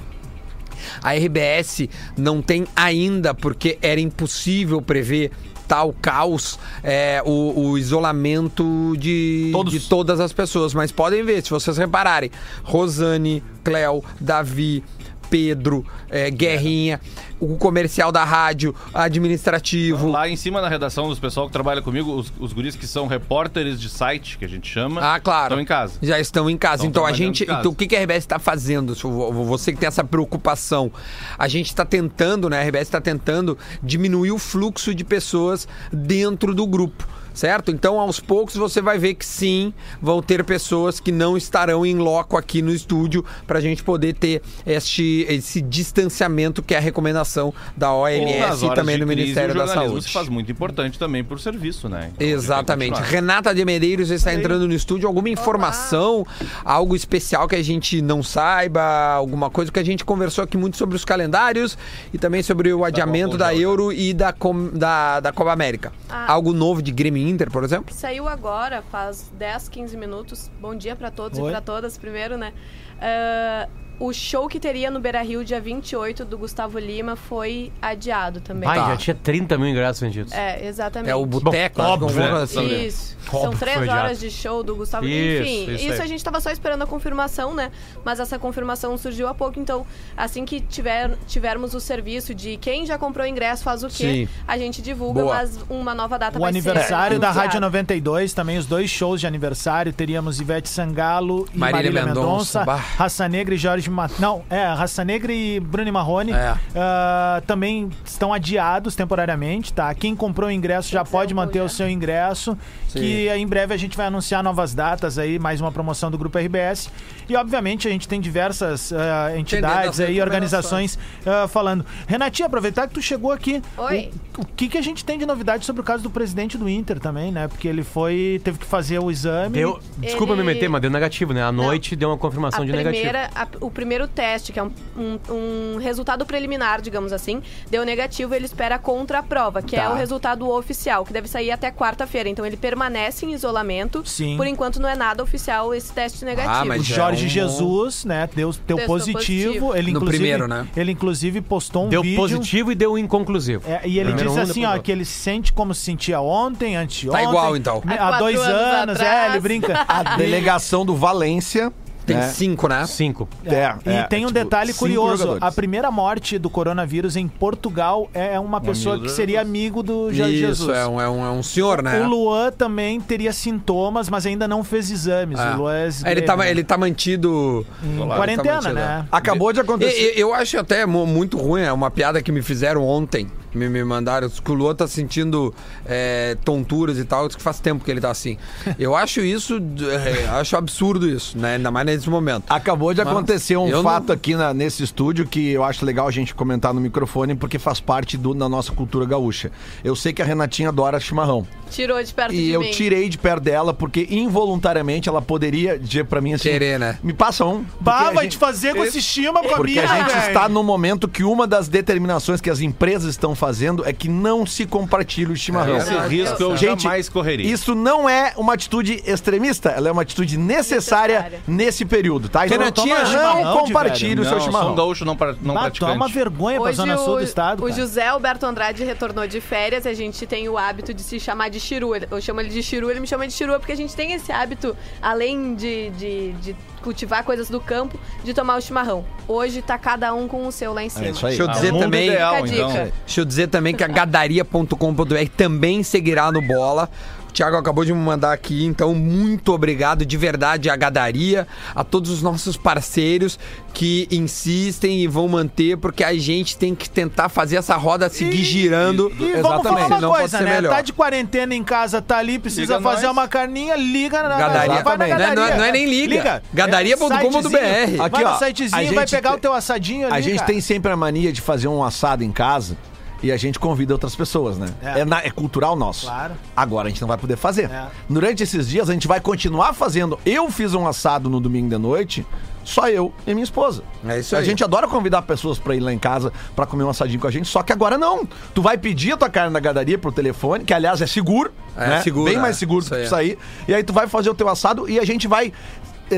A RBS não tem ainda, porque era impossível prever tal caos, é, o, o isolamento de, de todas as pessoas. Mas podem ver, se vocês repararem, Rosane, Cléo, Davi, Pedro, é, Guerrinha, o comercial da rádio, administrativo. Lá em cima na redação dos pessoal que trabalha comigo, os, os guris que são repórteres de site, que a gente chama, Ah, claro. estão em casa. Já estão em casa. Estão então a gente. Então o que que a RBS está fazendo? Você que tem essa preocupação. A gente está tentando, né? A RBS está tentando diminuir o fluxo de pessoas dentro do grupo. Certo? Então, aos poucos, você vai ver que sim, vão ter pessoas que não estarão em loco aqui no estúdio para a gente poder ter este, esse distanciamento que é a recomendação da OMS e também do crise, Ministério o da Saúde. se faz muito importante também por serviço, né? Então, Exatamente. Renata de Medeiros está entrando no estúdio. Alguma informação, algo especial que a gente não saiba, alguma coisa que a gente conversou aqui muito sobre os calendários e também sobre o adiamento da Copa, Euro e da, Com- da, da Copa América. Ah. Algo novo de Grêmio Inter, por exemplo? Saiu agora, faz 10, 15 minutos. Bom dia pra todos Oi. e pra todas, primeiro, né? Ah, o show que teria no Beira Rio dia 28 do Gustavo Lima foi adiado também. Ai, Tá. já tinha 30 mil ingressos vendidos. É, exatamente. É o boteco, que óbvio, né? Isso. Óbvio São três horas de show do Gustavo Isso, Enfim, isso isso, aí. a gente tava só esperando a confirmação, né? Mas essa confirmação surgiu há pouco. Então, assim que tiver, tivermos o serviço de quem já comprou ingresso faz o quê, Sim. a gente divulga, Boa. mas uma nova data O vai ser aniversário da anunciada. Rádio 92, também os dois shows de aniversário. Teríamos Ivete Sangalo e Marília Marília, Mendonça, Mendonça. bah. Raça Negra e Jorge Mat... Não, é, Raça Negra e Bruno Marrone. É. Ah, também estão adiados temporariamente, tá? Quem comprou o ingresso já que pode manter o seu ingresso. Que em breve a gente vai anunciar novas datas aí, mais uma promoção do Grupo RBS. E obviamente a gente tem diversas ah, entidades das aí, organizações ah, falando. Renatinha, aproveitar que tu chegou aqui. Oi. O, o que, que a gente tem de novidade sobre o caso do presidente do Inter também, né? Porque ele foi. teve que fazer o exame. Deu, desculpa Ele- me meter, mas deu negativo, né? À noite deu uma confirmação A de negativo. primeira, a- o primeiro teste, que é um, um- um resultado preliminar, digamos assim, deu negativo, ele espera a contraprova, que é Tá. o resultado oficial, que deve sair até quarta-feira. Então ele permanece em isolamento. Sim. Por enquanto não é nada oficial esse teste negativo. Ah, mas O Jorge é um- Jesus, né, deu, deu positivo. positivo. Ele, No inclusive, primeiro, né? Ele, inclusive, postou um Deu vídeo. positivo e deu inconclusivo. É, e ele disse assim, ó, que ele se sente como se sentia ontem, anteontem. Tá igual, então. Há dois anos anos, é, ele brinca. A delegação do Valência. Tem né? cinco, né? Cinco. É, E é, tem um tipo, detalhe curioso: a primeira morte do coronavírus em Portugal é uma pessoa que seria amigo do Jorge Isso, Jesus. é um, é, um, é um senhor, né? O Luan também teria sintomas, mas ainda não fez exames. É. O Luan é É, ele, tá, grego, ele tá mantido. em Ele tá quarentena, mantido, né? Acabou de E- acontecer. e- Eu, acho até mu- muito ruim, é uma piada que me fizeram ontem. Me, me mandaram, que o Luan tá sentindo é, tonturas e tal, diz que faz tempo que ele tá assim. Eu acho isso, é, acho absurdo isso, né? Ainda mais nesse momento. Acabou de Mas acontecer um fato não- aqui na- nesse estúdio que eu acho legal a gente comentar no microfone porque faz parte do- da nossa cultura gaúcha. Eu sei que a Renatinha adora chimarrão. Tirou de perto E de eu mim. tirei de perto dela porque involuntariamente ela poderia dizer pra mim assim: Querer, né? Me passa um. Porque Bah, vai gente- te fazer com esse estima com a Porque minha, a gente velho. está no momento que uma das determinações que as empresas estão fazendo é que não se compartilha o chimarrão. Esse Não, risco eu Gente, jamais correria. Isso não é uma atitude extremista, ela é uma atitude necessária, Necessária. nesse período, tá? Então Renatinha, não chimarrão de compartilhe o não, seu sou um chimarrão. gaúcho não, pra, não Bah, praticante. toma vergonha pra Hoje Zona Sul do estado. o cara. José Alberto Andrade retornou de férias e a gente tem o hábito de se chamar de Chiru. Eu chamo ele de Chiru, ele me chama de Chiru porque a gente tem esse hábito, além de, de, de cultivar coisas do campo, de tomar o chimarrão. Hoje tá cada um com o seu lá em cima. É isso aí. Deixa eu Ah, dizer mundo também. ideal, então. Deixa eu dizer também que a gadaria.com.br também seguirá no bola. O Thiago acabou de me mandar aqui, então muito obrigado de verdade à Gadaria, a todos os nossos parceiros que insistem e vão manter, porque a gente tem que tentar fazer essa roda seguir girando. E vamos falar uma coisa, né? melhor. Tá de quarentena em casa, tá ali, precisa Liga fazer nós. uma carninha, liga na Gadaria. vai na Não é- gadaria. não é- não é nem liga. Gadaria.com.br. sitezinho. Vai Aqui, no ó, sitezinho a e vai gente pegar tem- o teu assadinho ali, A gente cara. tem sempre a mania de fazer um assado em casa e a gente convida outras pessoas, né? É. É, na- é cultural nosso. Claro. Agora a gente não vai poder fazer. É. Durante esses dias a gente vai continuar fazendo. Eu fiz um assado no domingo de noite, só eu e minha esposa. É isso A aí. gente adora convidar pessoas pra ir lá em casa pra comer um assadinho com a gente, só que agora não. Tu vai pedir a tua carne na gadaria pro telefone, que aliás é seguro, É, né? seguro, Bem é. mais seguro do Isso que aí. tu sair. E aí tu vai fazer o teu assado e a gente vai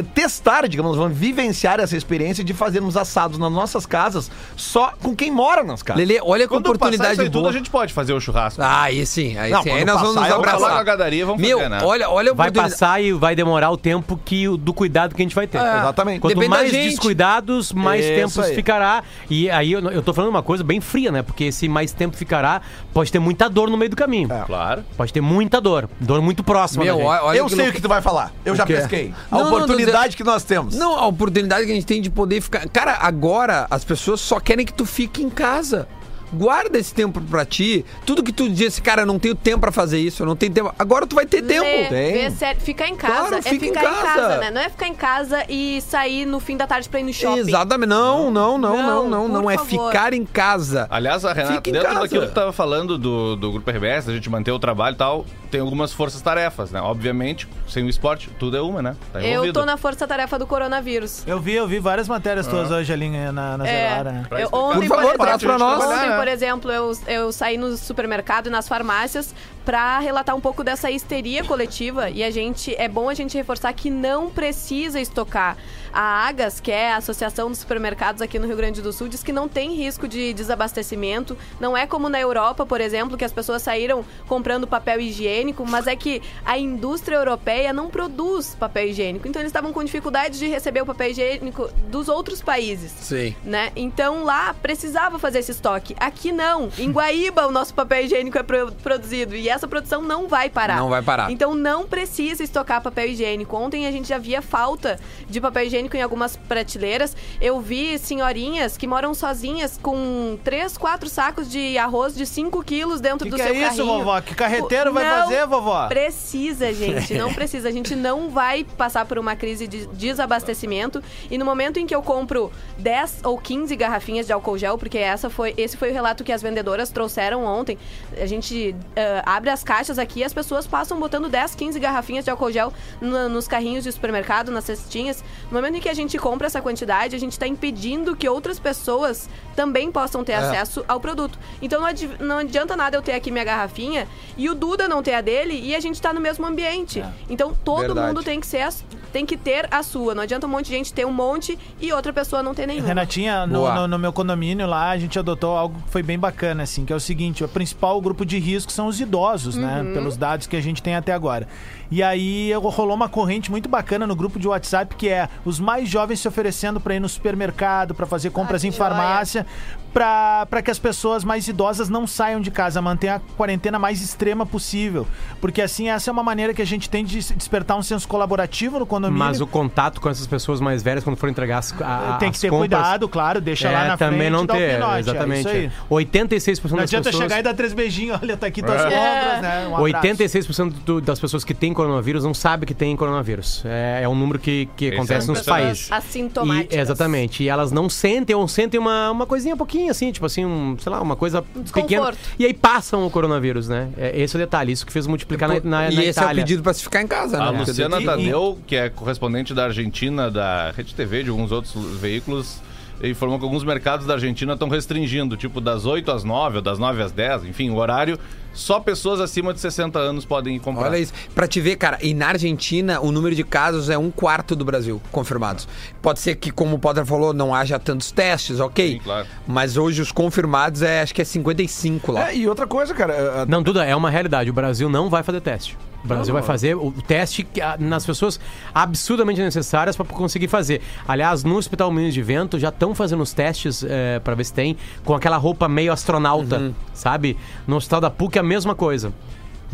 testar, digamos, vamos vivenciar essa experiência de fazermos assados nas nossas casas só com quem mora nas casas. Lele, olha que Quando passar oportunidade isso aí tudo, boa. a gente pode fazer o churrasco. Ah, aí sim, aí Não, sim. Aí quando nós vamos passar, nos eu vou Vamos lá abraçar. na gadaria, vamos Meu, fazer, né? olha, olha a Vai oportunidade. passar e vai demorar o tempo que, o- do cuidado que a gente vai ter. É. Exatamente. Quanto Depende da mais gente. descuidados, mais Isso tempo aí. ficará. E aí eu, eu tô falando uma coisa bem fria, né? Porque se mais tempo ficará, pode ter muita dor no meio do caminho. Claro. Pode ter muita dor. Dor muito próxima. Meu, da gente. olha, olha eu sei louco. o que tu vai falar. Eu já quê? pesquei. A Não, não, oportunidade que nós temos. Não, a oportunidade que a gente tem de poder ficar. Cara, agora as pessoas só querem que tu fique em casa. Guarda esse tempo pra ti. Tudo que tu disse, cara, eu não tenho tempo pra fazer isso, eu não tenho tempo. Agora tu vai ter tempo. Lê, Tem. vê série, ficar em casa. Claro, é fica em ficar em casa. casa. né? Não é ficar em casa e sair no fim da tarde pra ir no shopping. Exatamente. Não, não, não, não, Não, não, não. É favor. ficar em casa. Aliás, a Renata, em dentro casa. daquilo que tu tava falando do, do Grupo RBS, da gente manter o trabalho e tal, tem algumas forças-tarefas, né? Obviamente, sem o esporte, tudo é uma, né? Tá Eu envolvido. tô na força-tarefa do coronavírus. Eu vi, eu vi várias matérias tuas hoje ali na, na É, Zero Hora, né? Eu, ontem, Por favor, exemplo, pra nós. Ontem, por né? exemplo, eu, eu saí no supermercado e nas farmácias para relatar um pouco dessa histeria coletiva e a gente é bom a gente reforçar que não precisa estocar. A Agas, que é a Associação dos Supermercados aqui no Rio Grande do Sul, diz que não tem risco de desabastecimento. Não é como na Europa, por exemplo, que as pessoas saíram comprando papel higiênico, mas é que a indústria europeia não produz papel higiênico. Então eles estavam com dificuldade de receber o papel higiênico dos outros países. Sim. Né? Então lá precisava fazer esse estoque. Aqui não. Em Guaíba o nosso papel higiênico é pro- produzido e essa produção não vai parar. Não vai parar. Então não precisa estocar papel higiênico. Ontem a gente já via falta de papel higiênico em algumas prateleiras. Eu vi senhorinhas que moram sozinhas com três, quatro sacos de arroz de 5 quilos dentro Que do que seu é isso, carrinho. vovó? Que carreteiro vai Não fazer, vovó? Precisa, gente. Não (laughs) precisa. A gente não vai passar por uma crise de desabastecimento. E no momento em que eu compro 10 ou 15 garrafinhas de álcool gel, porque essa foi, esse foi o relato que as vendedoras trouxeram ontem. A gente ah, abre as caixas aqui e as pessoas passam botando 10, 15 garrafinhas de álcool gel no- nos carrinhos de supermercado, nas cestinhas. No momento em que a gente compra essa quantidade, a gente está impedindo que outras pessoas também possam ter acesso ao produto. Então não, adi- não adianta nada eu ter aqui minha garrafinha e o Duda não ter a dele e a gente tá no mesmo ambiente. Então todo Verdade. mundo tem que ser tem que ter a sua. Não adianta um monte de gente ter um monte e outra pessoa não ter nenhuma. Renatinha, no, no- no meu condomínio lá, a gente adotou algo que foi bem bacana, assim, que é o seguinte: o principal grupo de risco são os idosos, né? Pelos dados que a gente tem até agora. E aí rolou uma corrente muito bacana no grupo de WhatsApp que é os mais jovens se oferecendo para ir no supermercado, para fazer compras que em joia. farmácia, para que as pessoas mais idosas não saiam de casa, mantenha a quarentena mais extrema possível. Porque assim, essa é uma maneira que a gente tem de despertar um senso colaborativo no condomínio. Mas o contato com essas pessoas mais velhas quando for entregar as, a, tem que as ter compras, cuidado, claro, deixa lá é, na também frente não e dá o ter, pinote, é exatamente. isso aí. 86% Não das adianta pessoas chegar e dar três beijinhos, (laughs) olha, tá aqui tuas É. compras, né? Um abraço. 86% do- das pessoas que têm coronavírus não sabem que têm coronavírus. É, é um número que, que Esse acontece é um nos países. Assintomáticas. E, exatamente. E elas não sentem ou sentem uma, uma coisinha pouquinho assim, tipo assim, um, sei lá, uma coisa pequena. desconforto. E aí passam o coronavírus, né? É, esse é o detalhe. Isso que fez multiplicar na, na, e na esse é o Itália. pedido pra se ficar em casa, né? A Luciana Tadeu, que é correspondente da Argentina, da Rede TV, de alguns outros veículos, informou que alguns mercados da Argentina estão restringindo, tipo das 8 às 9 ou das 9 às 10, enfim, o horário. Só pessoas acima de 60 anos podem ir comprar. Olha isso. Pra te ver, cara, e na Argentina o número de casos é um quarto do Brasil confirmados. Pode ser que, como o Potter falou, não haja tantos testes, ok? Sim, claro. Mas hoje os confirmados é, acho que é 55 lá. É, e outra coisa, cara. é, Não, Duda, é uma realidade. O Brasil não vai fazer teste. O Brasil vai fazer o teste que, nas pessoas absurdamente necessárias para conseguir fazer. Aliás, no Hospital Minas de Vento já estão fazendo os testes é, para ver se tem com aquela roupa meio astronauta, sabe? No Hospital da PUC é a mesma coisa.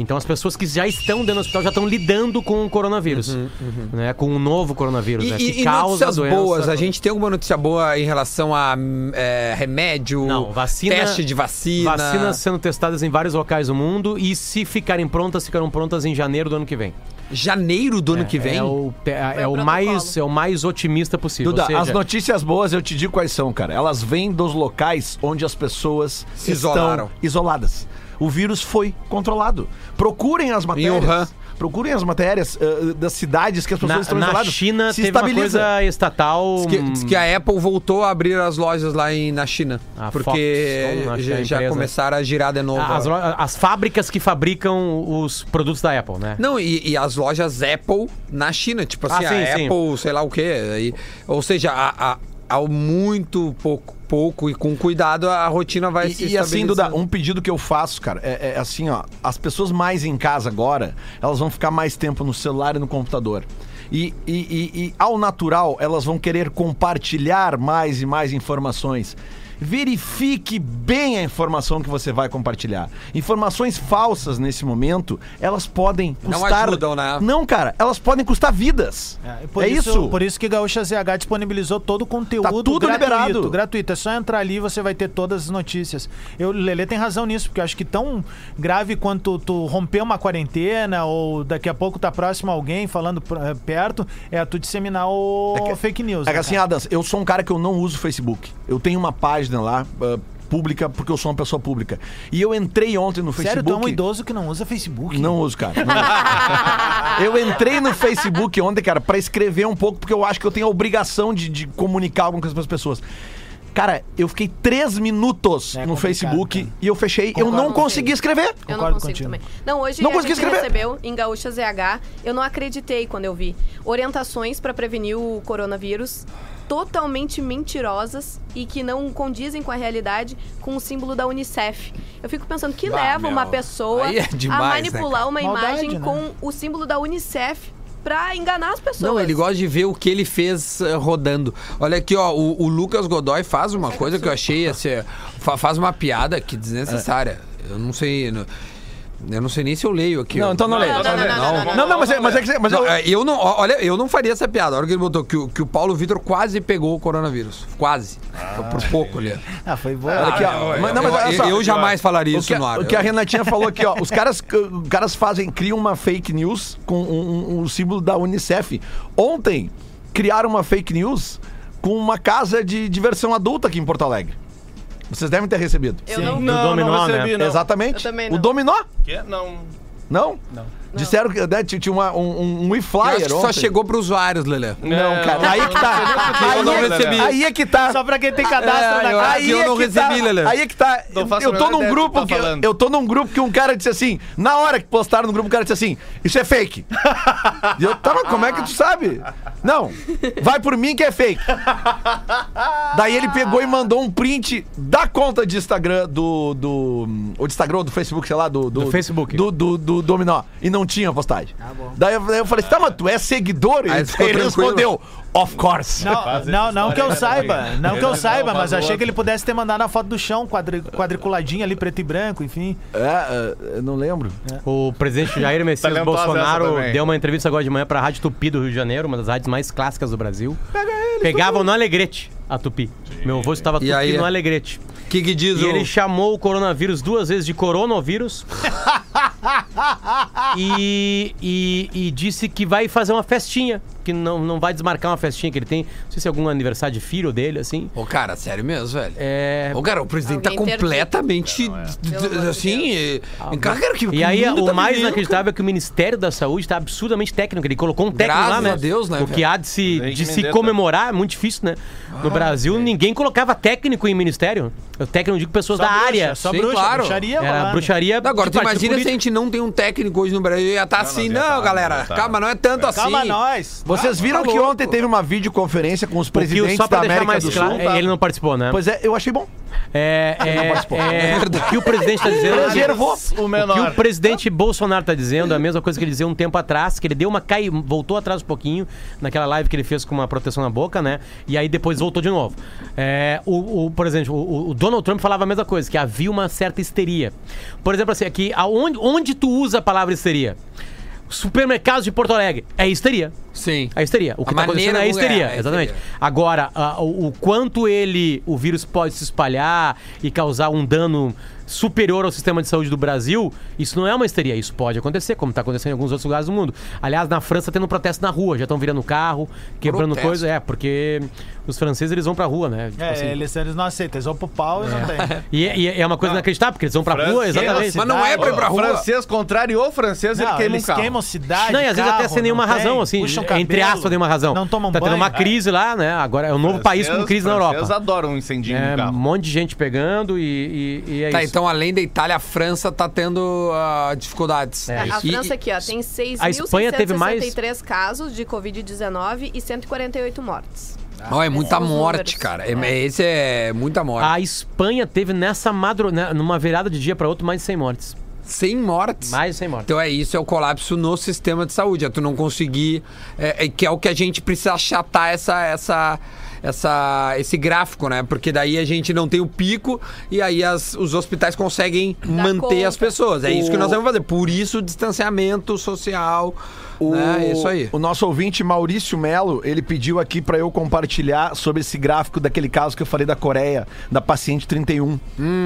Então as pessoas que já estão dentro do hospital já estão lidando com o coronavírus, né? Com o novo coronavírus, E, né? e- Que e causa a notícias doença. boas, a gente tem alguma notícia boa em relação a é, remédio, Não, vacina- teste de vacina? Vacinas sendo testadas em vários locais do mundo e se ficarem prontas, ficarão prontas em janeiro do ano que vem. Janeiro do ano que vem? É o, é, é o mais, é o mais otimista possível. Duda, seja, as notícias boas eu te digo quais são, cara. Elas vêm dos locais onde as pessoas Se estão isolaram. isoladas. O vírus foi controlado. Procurem as matérias. Wuhan. Procurem as matérias eh, das cidades que as pessoas na, estão na isoladas. China Se teve uma estabiliza. coisa estatal. Diz que, diz que a Apple voltou a abrir as lojas lá em, na China. A porque acho que é já, já começaram a girar de novo. As, as fábricas que fabricam os produtos da Apple, né? Não, e, e as lojas Apple na China, tipo assim, Ah, sim, a sim. Apple, sei lá o quê. aí- ou seja, a, a- ao muito pouco, pouco e com cuidado, a rotina vai se E, e assim, Duda, um pedido que eu faço, cara, é, é assim, ó. As pessoas mais em casa agora, elas vão ficar mais tempo no celular e no computador. E, e, e- e, ao natural, elas vão querer compartilhar mais e mais informações. Verifique bem a informação que você vai compartilhar. Informações falsas nesse momento, elas podem Não custar. ajudam, né? Não, cara, elas podem custar vidas. É, É, por isso. Por isso que Gaúcha ZH disponibilizou todo o conteúdo Tá tudo gratuito, liberado. gratuito. É só entrar ali e você vai ter todas as notícias. Eu, Lelê tem razão nisso, porque eu acho que tão grave quanto tu romper uma quarentena ou daqui a pouco tá próximo a alguém falando eh, perto, é tu disseminar o É que- fake news. É que né, assim? Adams, eu sou um cara que eu não uso Facebook. Eu tenho uma página lá. ah, pública porque eu sou uma pessoa pública. E eu entrei ontem no Sério, Facebook. tu é um idoso que não usa Facebook? Não uso, cara. Não uso. (laughs) eu entrei no Facebook ontem, cara, pra escrever um pouco, porque eu acho que eu tenho a obrigação de, de comunicar alguma coisa pras pessoas. Cara, eu fiquei três minutos É no Facebook cara. e eu fechei. eu não consegui escrever. Eu não Concordo consigo contigo. também. Não, hoje Não a consegui gente escrever. recebeu em Gaúcha ZH, eu não acreditei quando eu vi. Orientações para prevenir o coronavírus totalmente mentirosas e que não condizem com a realidade com o símbolo da Unicef. Eu fico pensando que Bah, leva meu, uma pessoa é a demais, né, manipular uma Maldade, imagem né? com o símbolo da Unicef pra enganar as pessoas. Não, ele gosta de ver o que ele fez eh, rodando. Olha aqui, ó, o, o Lucas Godoy faz uma coisa que eu achei, assim, fa- faz uma piada que desnecessária. Eu não sei, não- eu não sei nem se eu leio aqui. Não, então não, leio. não, não, não, não, mas é, mas é que mas Não, eu- é, eu não, olha, eu não faria essa piada. A hora que ele botou que, o- que o Paulo Vitor quase pegou o coronavírus. Quase. Foi por pouco ali. Ah, foi boa. Olha aqui, ó. eu- Mas- não, mas eu- olha só. eu jamais falaria O isso que, no ar. o que a Renatinha falou aqui, ó. Os caras, os caras fazem, criam uma fake news com um, um- um símbolo da Unicef. Ontem, criaram uma fake news com uma casa de diversão adulta aqui em Porto Alegre. Vocês devem ter recebido. Eu não. Não, dominó, não recebi, né? não. Exatamente. Eu também O não. dominó? Que? Não. Não? Não. Disseram que né, tinha uma- um, um, e-flyer só ontem. chegou pro usuários, Lelê. Não, É, cara. Aí que tá. (laughs) Eu Aí, não é- recebi. aí é que tá. Só pra quem tem cadastro É, na casa. que eu não tá, recebi, Lelê. Aí é que tá. Eu tô num do grupo que que, tá eu tô num grupo que um cara disse assim, na hora que postaram no grupo, o cara disse assim: "Isso é fake". e eu tava, como é que tu sabe? Não. Vai por mim que é fake. Daí ele pegou e mandou um print da conta de Instagram do do ou de Instagram ou do Facebook, sei lá, do Do Facebook. do, do, do Dominó e não tinha postagem. Daí eu, daí eu falei: "Tá, mas tu é seguidor?" E Aí ele, ele tranquilo. respondeu: "Of course". Não, não, não que eu saiba, não que eu saiba, mas achei que ele pudesse ter mandado a foto do chão, quadri, quadriculadinha ali, preto e branco, enfim. É, é, eu não lembro. O presidente (laughs) Jair Messias Talentosa Bolsonaro deu uma entrevista agora de manhã pra Rádio Tupi do Rio de Janeiro, uma das rádios mais clássicas do Brasil. Pegavam no Alegrete a Tupi. Meu avô estava Tupi aí? no Alegrete. O que, que diz E o. ele chamou o coronavírus duas vezes de coronavírus. (laughs) e, e, e disse que vai fazer uma festinha. Que não, não vai desmarcar uma festinha que ele tem. Não sei se é algum aniversário de filho dele, assim. Ô, cara, sério mesmo, velho? É. Ô, cara, o presidente tá Alguém interdito. completamente. amor de assim. eh, cara, que, E aí, o tá mais vivendo, inacreditável é que o Ministério da Saúde está absurdamente técnico. Ele colocou um técnico Graças lá, né? a Deus, né, O que há de se, de se comemorar é muito difícil, né? No Brasil, ninguém colocava técnico em ministério. O técnico, eu digo pessoas Só da bruxa, área. Só Sim, bruxa, claro. bruxaria. Era rolando. bruxaria. Agora, de tu imagina se a gente não tem um técnico hoje no Brasil. Ia estar assim, ia não, tá, galera. não ia tá. calma, não é tanto assim. Calma nós. Vocês viram tá que ontem teve uma videoconferência com os O presidentes só pra da deixar América mais do claro, Sul? é, ele não participou, né? Pois é, eu achei bom. É, é, participou. é, o que o presidente está dizendo. Preservou. (laughs) O O que o menor. presidente Bolsonaro está dizendo é a mesma coisa que ele dizia um tempo atrás, que ele deu uma cai, voltou atrás um pouquinho naquela live que ele fez com uma proteção na boca, né? E aí depois voltou de novo. É, o, o- por exemplo, o, o Donald Trump falava a mesma coisa, que havia uma certa histeria. Por exemplo, assim, aqui, aonde, onde tu usa a palavra histeria? Supermercados de Porto Alegre. É histeria. Sim. É histeria. O que está acontecendo é como é, histeria, é exatamente. histeria. Agora, o, o quanto ele, o vírus pode se espalhar e causar um dano superior ao sistema de saúde do Brasil, isso não é uma histeria. Isso pode acontecer, como está acontecendo em alguns outros lugares do mundo. Aliás, na França tendo um protesto na rua, já estão virando carro, quebrando Protesto. coisa. É, porque os franceses eles vão pra rua, né? Tipo É, assim. eles, eles não aceitam, eles vão pro pau e não tem. (laughs) E, e é uma coisa inacreditável, porque eles vão pra rua, Francês, exatamente. Mas não é pra ir pra O rua. francês contrariou o francês, ele Não, queima um eles carro. queimam cidade. Não, e às vezes até sem nenhuma não razão, tem, assim, puxam entre cabelo, aspas, nenhuma razão. Não tomam tá tendo banho. uma crise lá, né? Agora é um novo país com Francês- crise na Europa. Francês adoram um incendinho É, um monte de gente pegando e, e- e é Tá, isso. então além da Itália, a França tá tendo ah, dificuldades. É, A França aqui, ó, tem A Espanha teve mais- 6.663 casos de Covid-19 e 148 mortes. Não, é muita morte, números. cara. É, É. Esse é muita morte. A Espanha teve nessa madrugada, numa virada de dia pra outro, mais de 100 mortes. 100 mortes. Mais de 100 mortes. Então é isso, é o colapso no sistema de saúde. É tu não conseguir. É, é que é o que a gente precisa achatar essa, essa, essa, esse gráfico, né? Porque daí a gente não tem o pico e aí as- os hospitais conseguem manter conta. as pessoas. É isso que O- nós vamos fazer. Por isso, o distanciamento social. O, né? É isso aí. o nosso ouvinte Maurício Melo, ele pediu aqui pra eu compartilhar sobre esse gráfico daquele caso que eu falei da Coreia, da paciente 31.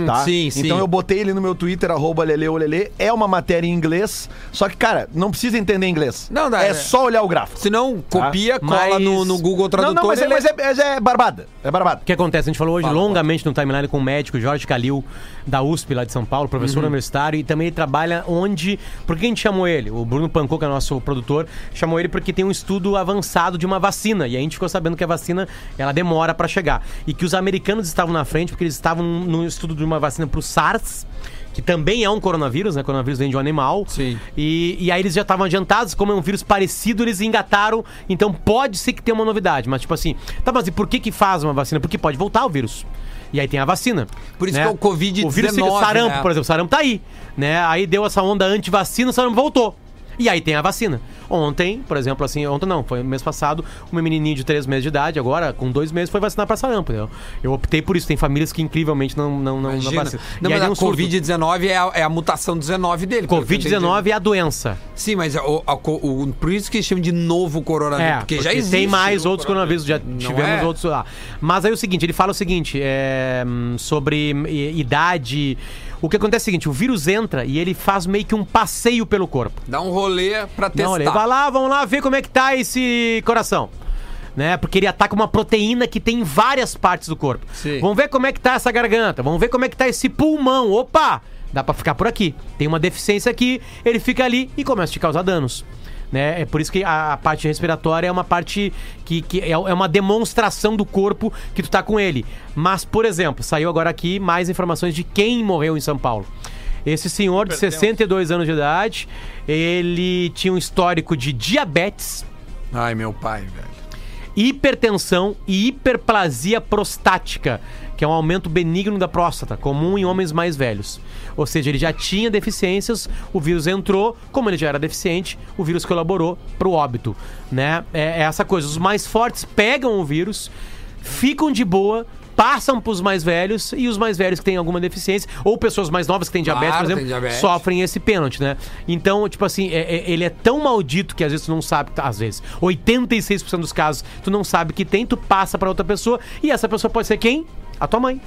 tá? sim, sim. Então eu botei ele no meu Twitter, arroba leleolele. É uma matéria em inglês, só que, cara, não precisa entender inglês. Não, dá, é é. só olhar o gráfico. Se não, copia, cola Mas- no, no Google Não, Tradutor. não, mas, é, mas é, mas é barbada. É barbada. O que acontece? A gente falou hoje longamente no timeline com o médico Jorge Calil, da USP lá de São Paulo, professor universitário, e também ele trabalha onde. Por que a gente chamou ele? O Bruno Pancô, que é nosso produtor, chamou ele porque tem um estudo avançado de uma vacina. E a gente ficou sabendo que a vacina ela demora pra chegar. E que os americanos estavam na frente porque eles estavam no estudo de uma vacina pro SARS. Que também é um coronavírus, né? Coronavírus vem de um animal. Sim. E, e aí eles já estavam adiantados, como é um vírus parecido, eles engataram. Então pode ser que tenha uma novidade. Mas, tipo assim, tá, mas e por que que faz uma vacina? Porque pode voltar o vírus. E aí tem a vacina. Por isso né? que é o Covid-19, O vírus sarampo, né? por exemplo. O sarampo tá aí. Né? Aí deu essa onda anti-vacina, o sarampo voltou. E aí tem a vacina. Ontem, por exemplo, assim, ontem não, foi mês passado, uma menininha de três meses de idade, agora com dois meses, foi vacinar pra sarampo, entendeu? Eu optei por isso. Tem famílias que incrivelmente não, não, não, não vacinam. Não, mas a um surto. Covid-19 é, a- é a mutação 19 dele. pelo que eu entendi. Covid-19 é a doença. Sim, mas o, co- o- por isso que chamam de novo coronavírus. É, porque, porque, já existe. tem mais outros coronavírus, já Não tivemos é? outros lá. Mas aí o seguinte, ele fala o seguinte, é, sobre idade. O que acontece é o seguinte, o vírus entra e ele faz meio que um passeio pelo corpo. Dá um rolê pra testar. Não, ele vai lá, vamos lá ver como é que tá esse coração. Né? Porque ele ataca uma proteína que tem em várias partes do corpo. Sim. Vamos ver como é que tá essa garganta, vamos ver como é que tá esse pulmão. Opa! Dá pra ficar por aqui. Tem uma deficiência aqui, ele fica ali e começa a te causar danos. Né? É por isso que a, a parte respiratória é uma parte que, que é, é uma demonstração do corpo que tu tá com ele. Mas, por exemplo, saiu agora aqui mais informações de quem morreu em São Paulo. Esse senhor de 62 anos de idade, ele tinha um histórico de diabetes, Ai, meu pai, velho. hipertensão e hiperplasia prostática, que é um aumento benigno da próstata, comum em homens mais velhos. Ou seja, ele já tinha deficiências, o vírus entrou, como ele já era deficiente, o vírus colaborou para o óbito, né? É, é essa coisa, os mais fortes pegam o vírus, ficam de boa, passam para os mais velhos e os mais velhos que têm alguma deficiência ou pessoas mais novas que têm diabetes, Claro, por exemplo, diabetes. sofrem esse pênalti, né? Então, tipo assim, é- é- ele é tão maldito que às vezes tu não sabe, às vezes, 86% dos casos, tu não sabe que tem, tu passa pra outra pessoa e essa pessoa pode ser quem? A tua mãe.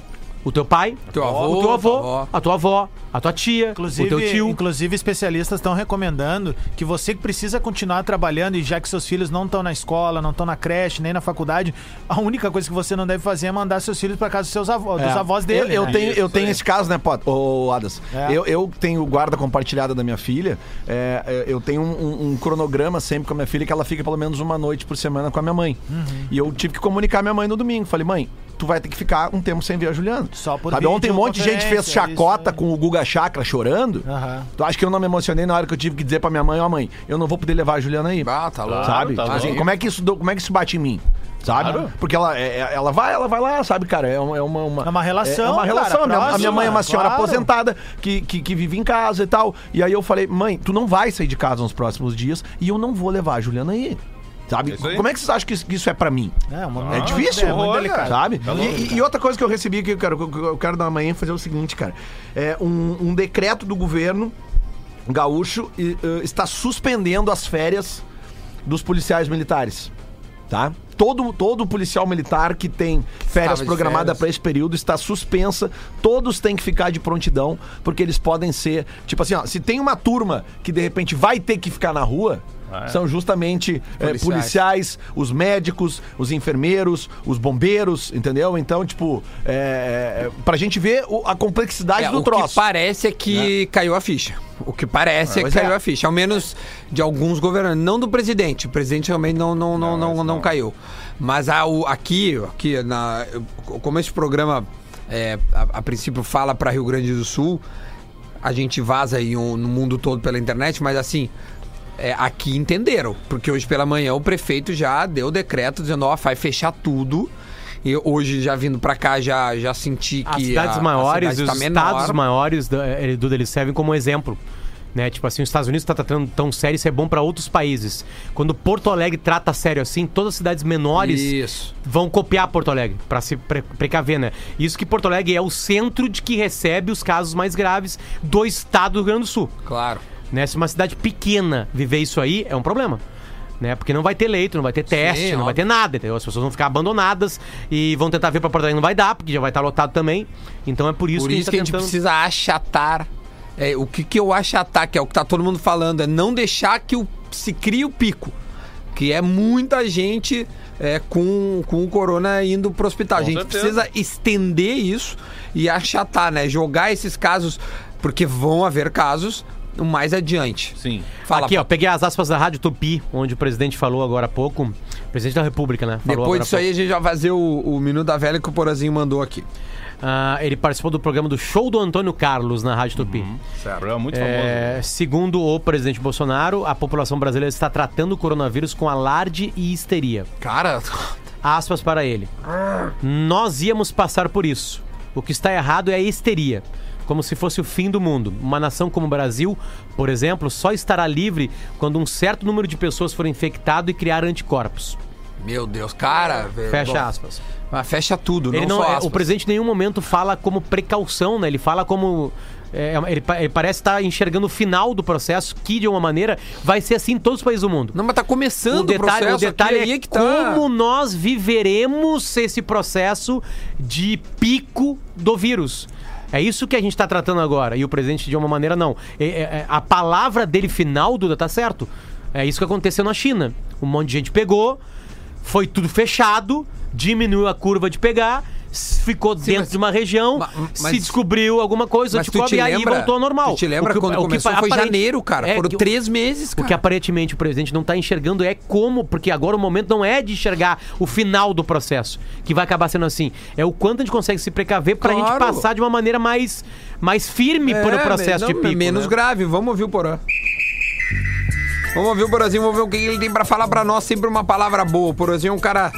O teu pai, Teu avô, o teu avô, avó. a tua avó, a tua tia, Inclusive, o teu tio. inclusive, especialistas estão recomendando que você que precisa continuar trabalhando e já que seus filhos não estão na escola, não estão na creche, nem na faculdade, a única coisa que você não deve fazer é mandar seus filhos para casa dos seus avós, dos É. avós dele. Eu, eu né? tenho, eu tenho esse caso, né, Pot? Ô, Adas? É. Eu, eu tenho guarda compartilhada da minha filha. é, é, eu tenho um, um- um cronograma sempre com a minha filha que ela fica pelo menos uma noite por semana com a minha mãe. Uhum. E eu tive que comunicar a minha mãe no domingo. Falei, mãe, tu vai ter que ficar um tempo sem ver a Juliana. Só por Sabe, ontem um monte de gente fez chacota isso com o Guga Chakra chorando. Aham. Tu acha que eu não me emocionei na hora que eu tive que dizer pra minha mãe, ó mãe, eu não vou poder levar a Juliana aí. Ah, tá louco. sabe? tá assim, como é que isso, como é que isso bate em mim? Sabe? Claro. Porque ela, é- é- ela vai, ela vai lá, sabe, cara? É uma, é uma, uma, É uma relação, É, uma cara, relação. A minha- a minha próxima, mãe é uma senhora claro. aposentada que, que, que vive em casa e tal. E aí eu falei, mãe, tu não vai sair de casa nos próximos dias e eu não vou levar a Juliana aí. Sabe? Aí. Como é que vocês acham que isso, que isso é pra mim? É, uma- É difícil, é muito delicado. sabe? Tá E- louco, e, e outra coisa que eu recebi que eu quero, que eu quero dar amanhã fazer o seguinte, cara. É um, um decreto do governo gaúcho e, eh, está suspendendo as férias dos policiais militares. Tá? Todo, todo policial militar que tem férias programadas para esse período está suspensa. Todos têm que ficar de prontidão, porque eles podem ser. Tipo assim, ó, se tem uma turma que de repente vai ter que ficar na rua, é? são justamente eh, Policiais. policiais, os médicos, os enfermeiros, os bombeiros, entendeu? Então, tipo, é, pra gente ver o- a complexidade É, do o que troço. parece é que caiu a ficha. O que parece é que caiu é. a ficha. Ao menos de alguns governantes. Não do presidente. O presidente realmente não, não, não, não, não, caiu. Mas a, o- aqui, aqui na, como esse programa é, a, a princípio fala para Rio Grande do Sul, a gente vaza aí um- no mundo todo pela internet, mas assim. É, aqui entenderam, porque hoje pela manhã o prefeito já deu o decreto dizendo, ó, vai fechar tudo. E hoje, já vindo pra cá, já, já senti que As cidades a- a maiores cidade e os tá menor. estados maiores, da- eh, Duda, eles servem como exemplo. Né? Tipo assim, os Estados Unidos tá tratando tão sério, isso é bom pra outros países. Quando Porto Alegre trata sério assim, todas as cidades menores Isso. vão copiar Porto Alegre, pra se pre precaver, né? Isso que Porto Alegre é o centro de que recebe os casos mais graves do estado do Rio Grande do Sul. Claro. Né? Se uma cidade pequena viver isso aí, é um problema. Né? Porque não vai ter leito, não vai ter teste, não vai óbvio. ter nada, entendeu? As pessoas vão ficar abandonadas e vão tentar vir pra Porto Alegre, não vai dar, porque já vai estar lotado também. Então é por isso Por que isso a que a gente gente tá tentando... precisa achatar. é, o que, que eu achatar, que é o que tá todo mundo falando, é não deixar que o, se crie o pico. que é muita gente é, com, com o corona indo pro hospital. Com a gente certeza. precisa estender isso e achatar, né? Jogar esses casos, porque vão haver casos mais adiante. Sim. Fala, Aqui, ó, peguei as aspas da Rádio Tupi, onde o presidente falou agora há pouco. Presidente da República, né? Falou Depois disso aí, a gente vai fazer o, o Minuto da Velha que o Porazinho mandou aqui. Ah, ele participou do programa do Show do Antônio Carlos na Rádio Tupi. Programa muito famoso. É, segundo o presidente Bolsonaro, a população brasileira está tratando o coronavírus com alarde e histeria. Cara, Aspas para ele. Nós íamos passar por isso. O que está errado é a histeria. Como se fosse o fim do mundo. Uma nação como o Brasil, por exemplo, só estará livre quando um certo número de pessoas for infectado e criar anticorpos. meu Deus, cara. velho. Fecha Bom, aspas. Mas fecha tudo, Ele não, não, é, o presidente em nenhum momento fala como precaução, né? Ele fala como. é, ele, pa- ele parece estar enxergando o final do processo, que de uma maneira vai ser assim em todos os países do mundo. Não, mas tá começando O detalhe, processo o detalhe aqui, aí é, que tá. como nós viveremos esse processo de pico do vírus. É isso que a gente está tratando agora. E o presidente, de uma maneira, não. É- é- é- a palavra dele final, Duda, tá certo. É isso que aconteceu na China. Um monte de gente pegou, foi tudo fechado, diminuiu a curva de pegar, ficou dentro mas- de uma região, ma- mas- se descobriu alguma coisa, te e aí voltou ao normal. Tu te lembra O que- quando o que? Foi aparente- janeiro, cara. é, Foram que- três meses, o cara. que aparentemente o presidente não está enxergando é como, porque agora o momento não é de enxergar o final do processo, que vai acabar sendo assim. É o quanto a gente consegue se precaver pra Claro. gente passar de uma maneira mais, mais firme por o processo É, não, de pico. Menos né? grave. Vamos ouvir o Porã. Vamos ouvir o Porazinho, vamos ver o que ele tem pra falar pra nós. Sempre uma palavra boa. O Porazinho é um cara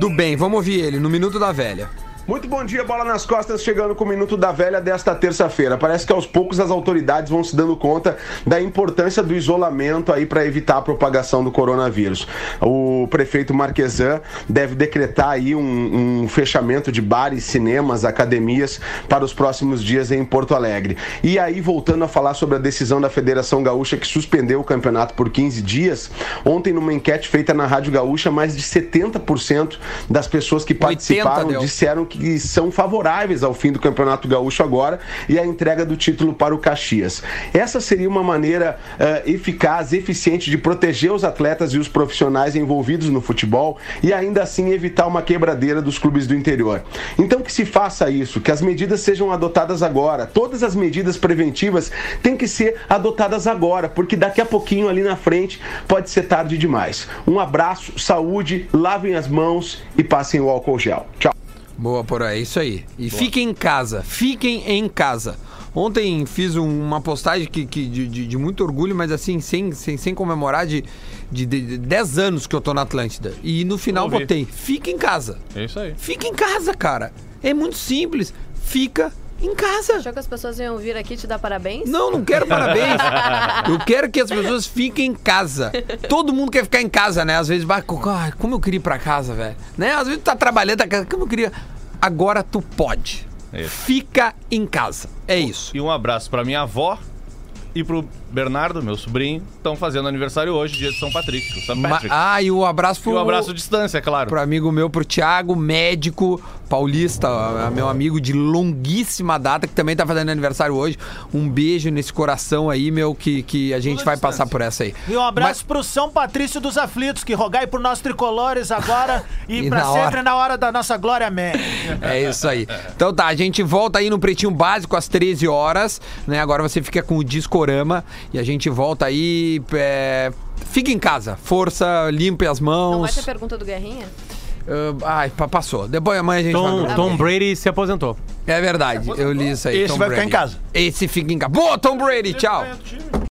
do bem. Vamos ouvir ele no Minuto da Velha. Muito bom dia, bola nas costas, chegando com o Minuto da Velha desta terça-feira. Parece que aos poucos as autoridades vão se dando conta da importância do isolamento aí para evitar a propagação do coronavírus. O prefeito Marquesan deve decretar aí um, um fechamento de bares, cinemas, academias para os próximos dias em Porto Alegre. E aí, voltando a falar sobre a decisão da Federação Gaúcha que suspendeu o campeonato por 15 dias, ontem numa enquete feita na Rádio Gaúcha, mais de 70% das pessoas que participaram deu. disseram que são favoráveis ao fim do Campeonato Gaúcho agora e à entrega do título para o Caxias. Essa seria uma maneira eh, eficaz, eficiente de proteger os atletas e os profissionais envolvidos no futebol e ainda assim evitar uma quebradeira dos clubes do interior. Então que se faça isso, que as medidas sejam adotadas agora. Todas as medidas preventivas têm que ser adotadas agora, porque daqui a pouquinho ali na frente pode ser tarde demais. Um abraço, saúde, lavem as mãos e passem o álcool gel. Tchau. Boa, Porã, é isso aí. E fiquem em casa, fiquem em casa. Ontem fiz um- uma postagem que, que de, de- de muito orgulho, mas assim, sem, sem, sem comemorar, de, de, de 10 anos que eu tô na Atlântida. E no final botei, fica em casa. É isso aí. Fica em casa, cara. É muito simples. Fica em casa. Achou que as pessoas iam vir aqui te dar parabéns? Não, não quero parabéns. (laughs) Eu quero que as pessoas fiquem em casa. Todo mundo quer ficar em casa, né? Às vezes, vai, ai, como eu queria ir pra casa, velho. Né? Às vezes tu tá trabalhando, tá, como eu queria. Agora tu pode. Isso. Fica em casa. É isso. E um abraço pra minha avó e pro Bernardo, meu sobrinho, estão fazendo aniversário hoje, dia de São Patrício. São Ma- Patrick. ah, e o abraço e pro, um abraço à distância, claro. pro amigo meu, pro Thiago, médico paulista, meu amigo de longuíssima data, que também tá fazendo aniversário hoje. Um beijo nesse coração aí, meu, que, que a gente Tudo vai distância. passar por essa aí. E um abraço pro São Patrício dos Aflitos, que rogai por nós tricolores agora (laughs) e, E pra na sempre hora. na hora da nossa glória, amém. É isso aí. Então tá, a gente volta aí no Pretinho Básico às 13 horas, né? Agora você fica com o Discorama e a gente volta aí. É... Fica em casa, força, limpe as Não vai mãos. ter pergunta do Guerrinha? Ah, ai, pa- passou. Depois amanhã a gente Tom, vai. Tom Brady se aposentou. É verdade, eu li isso aí. Esse Tom vai ficar Brady. em casa. Esse fica em casa. Boa, Tom Brady, tchau.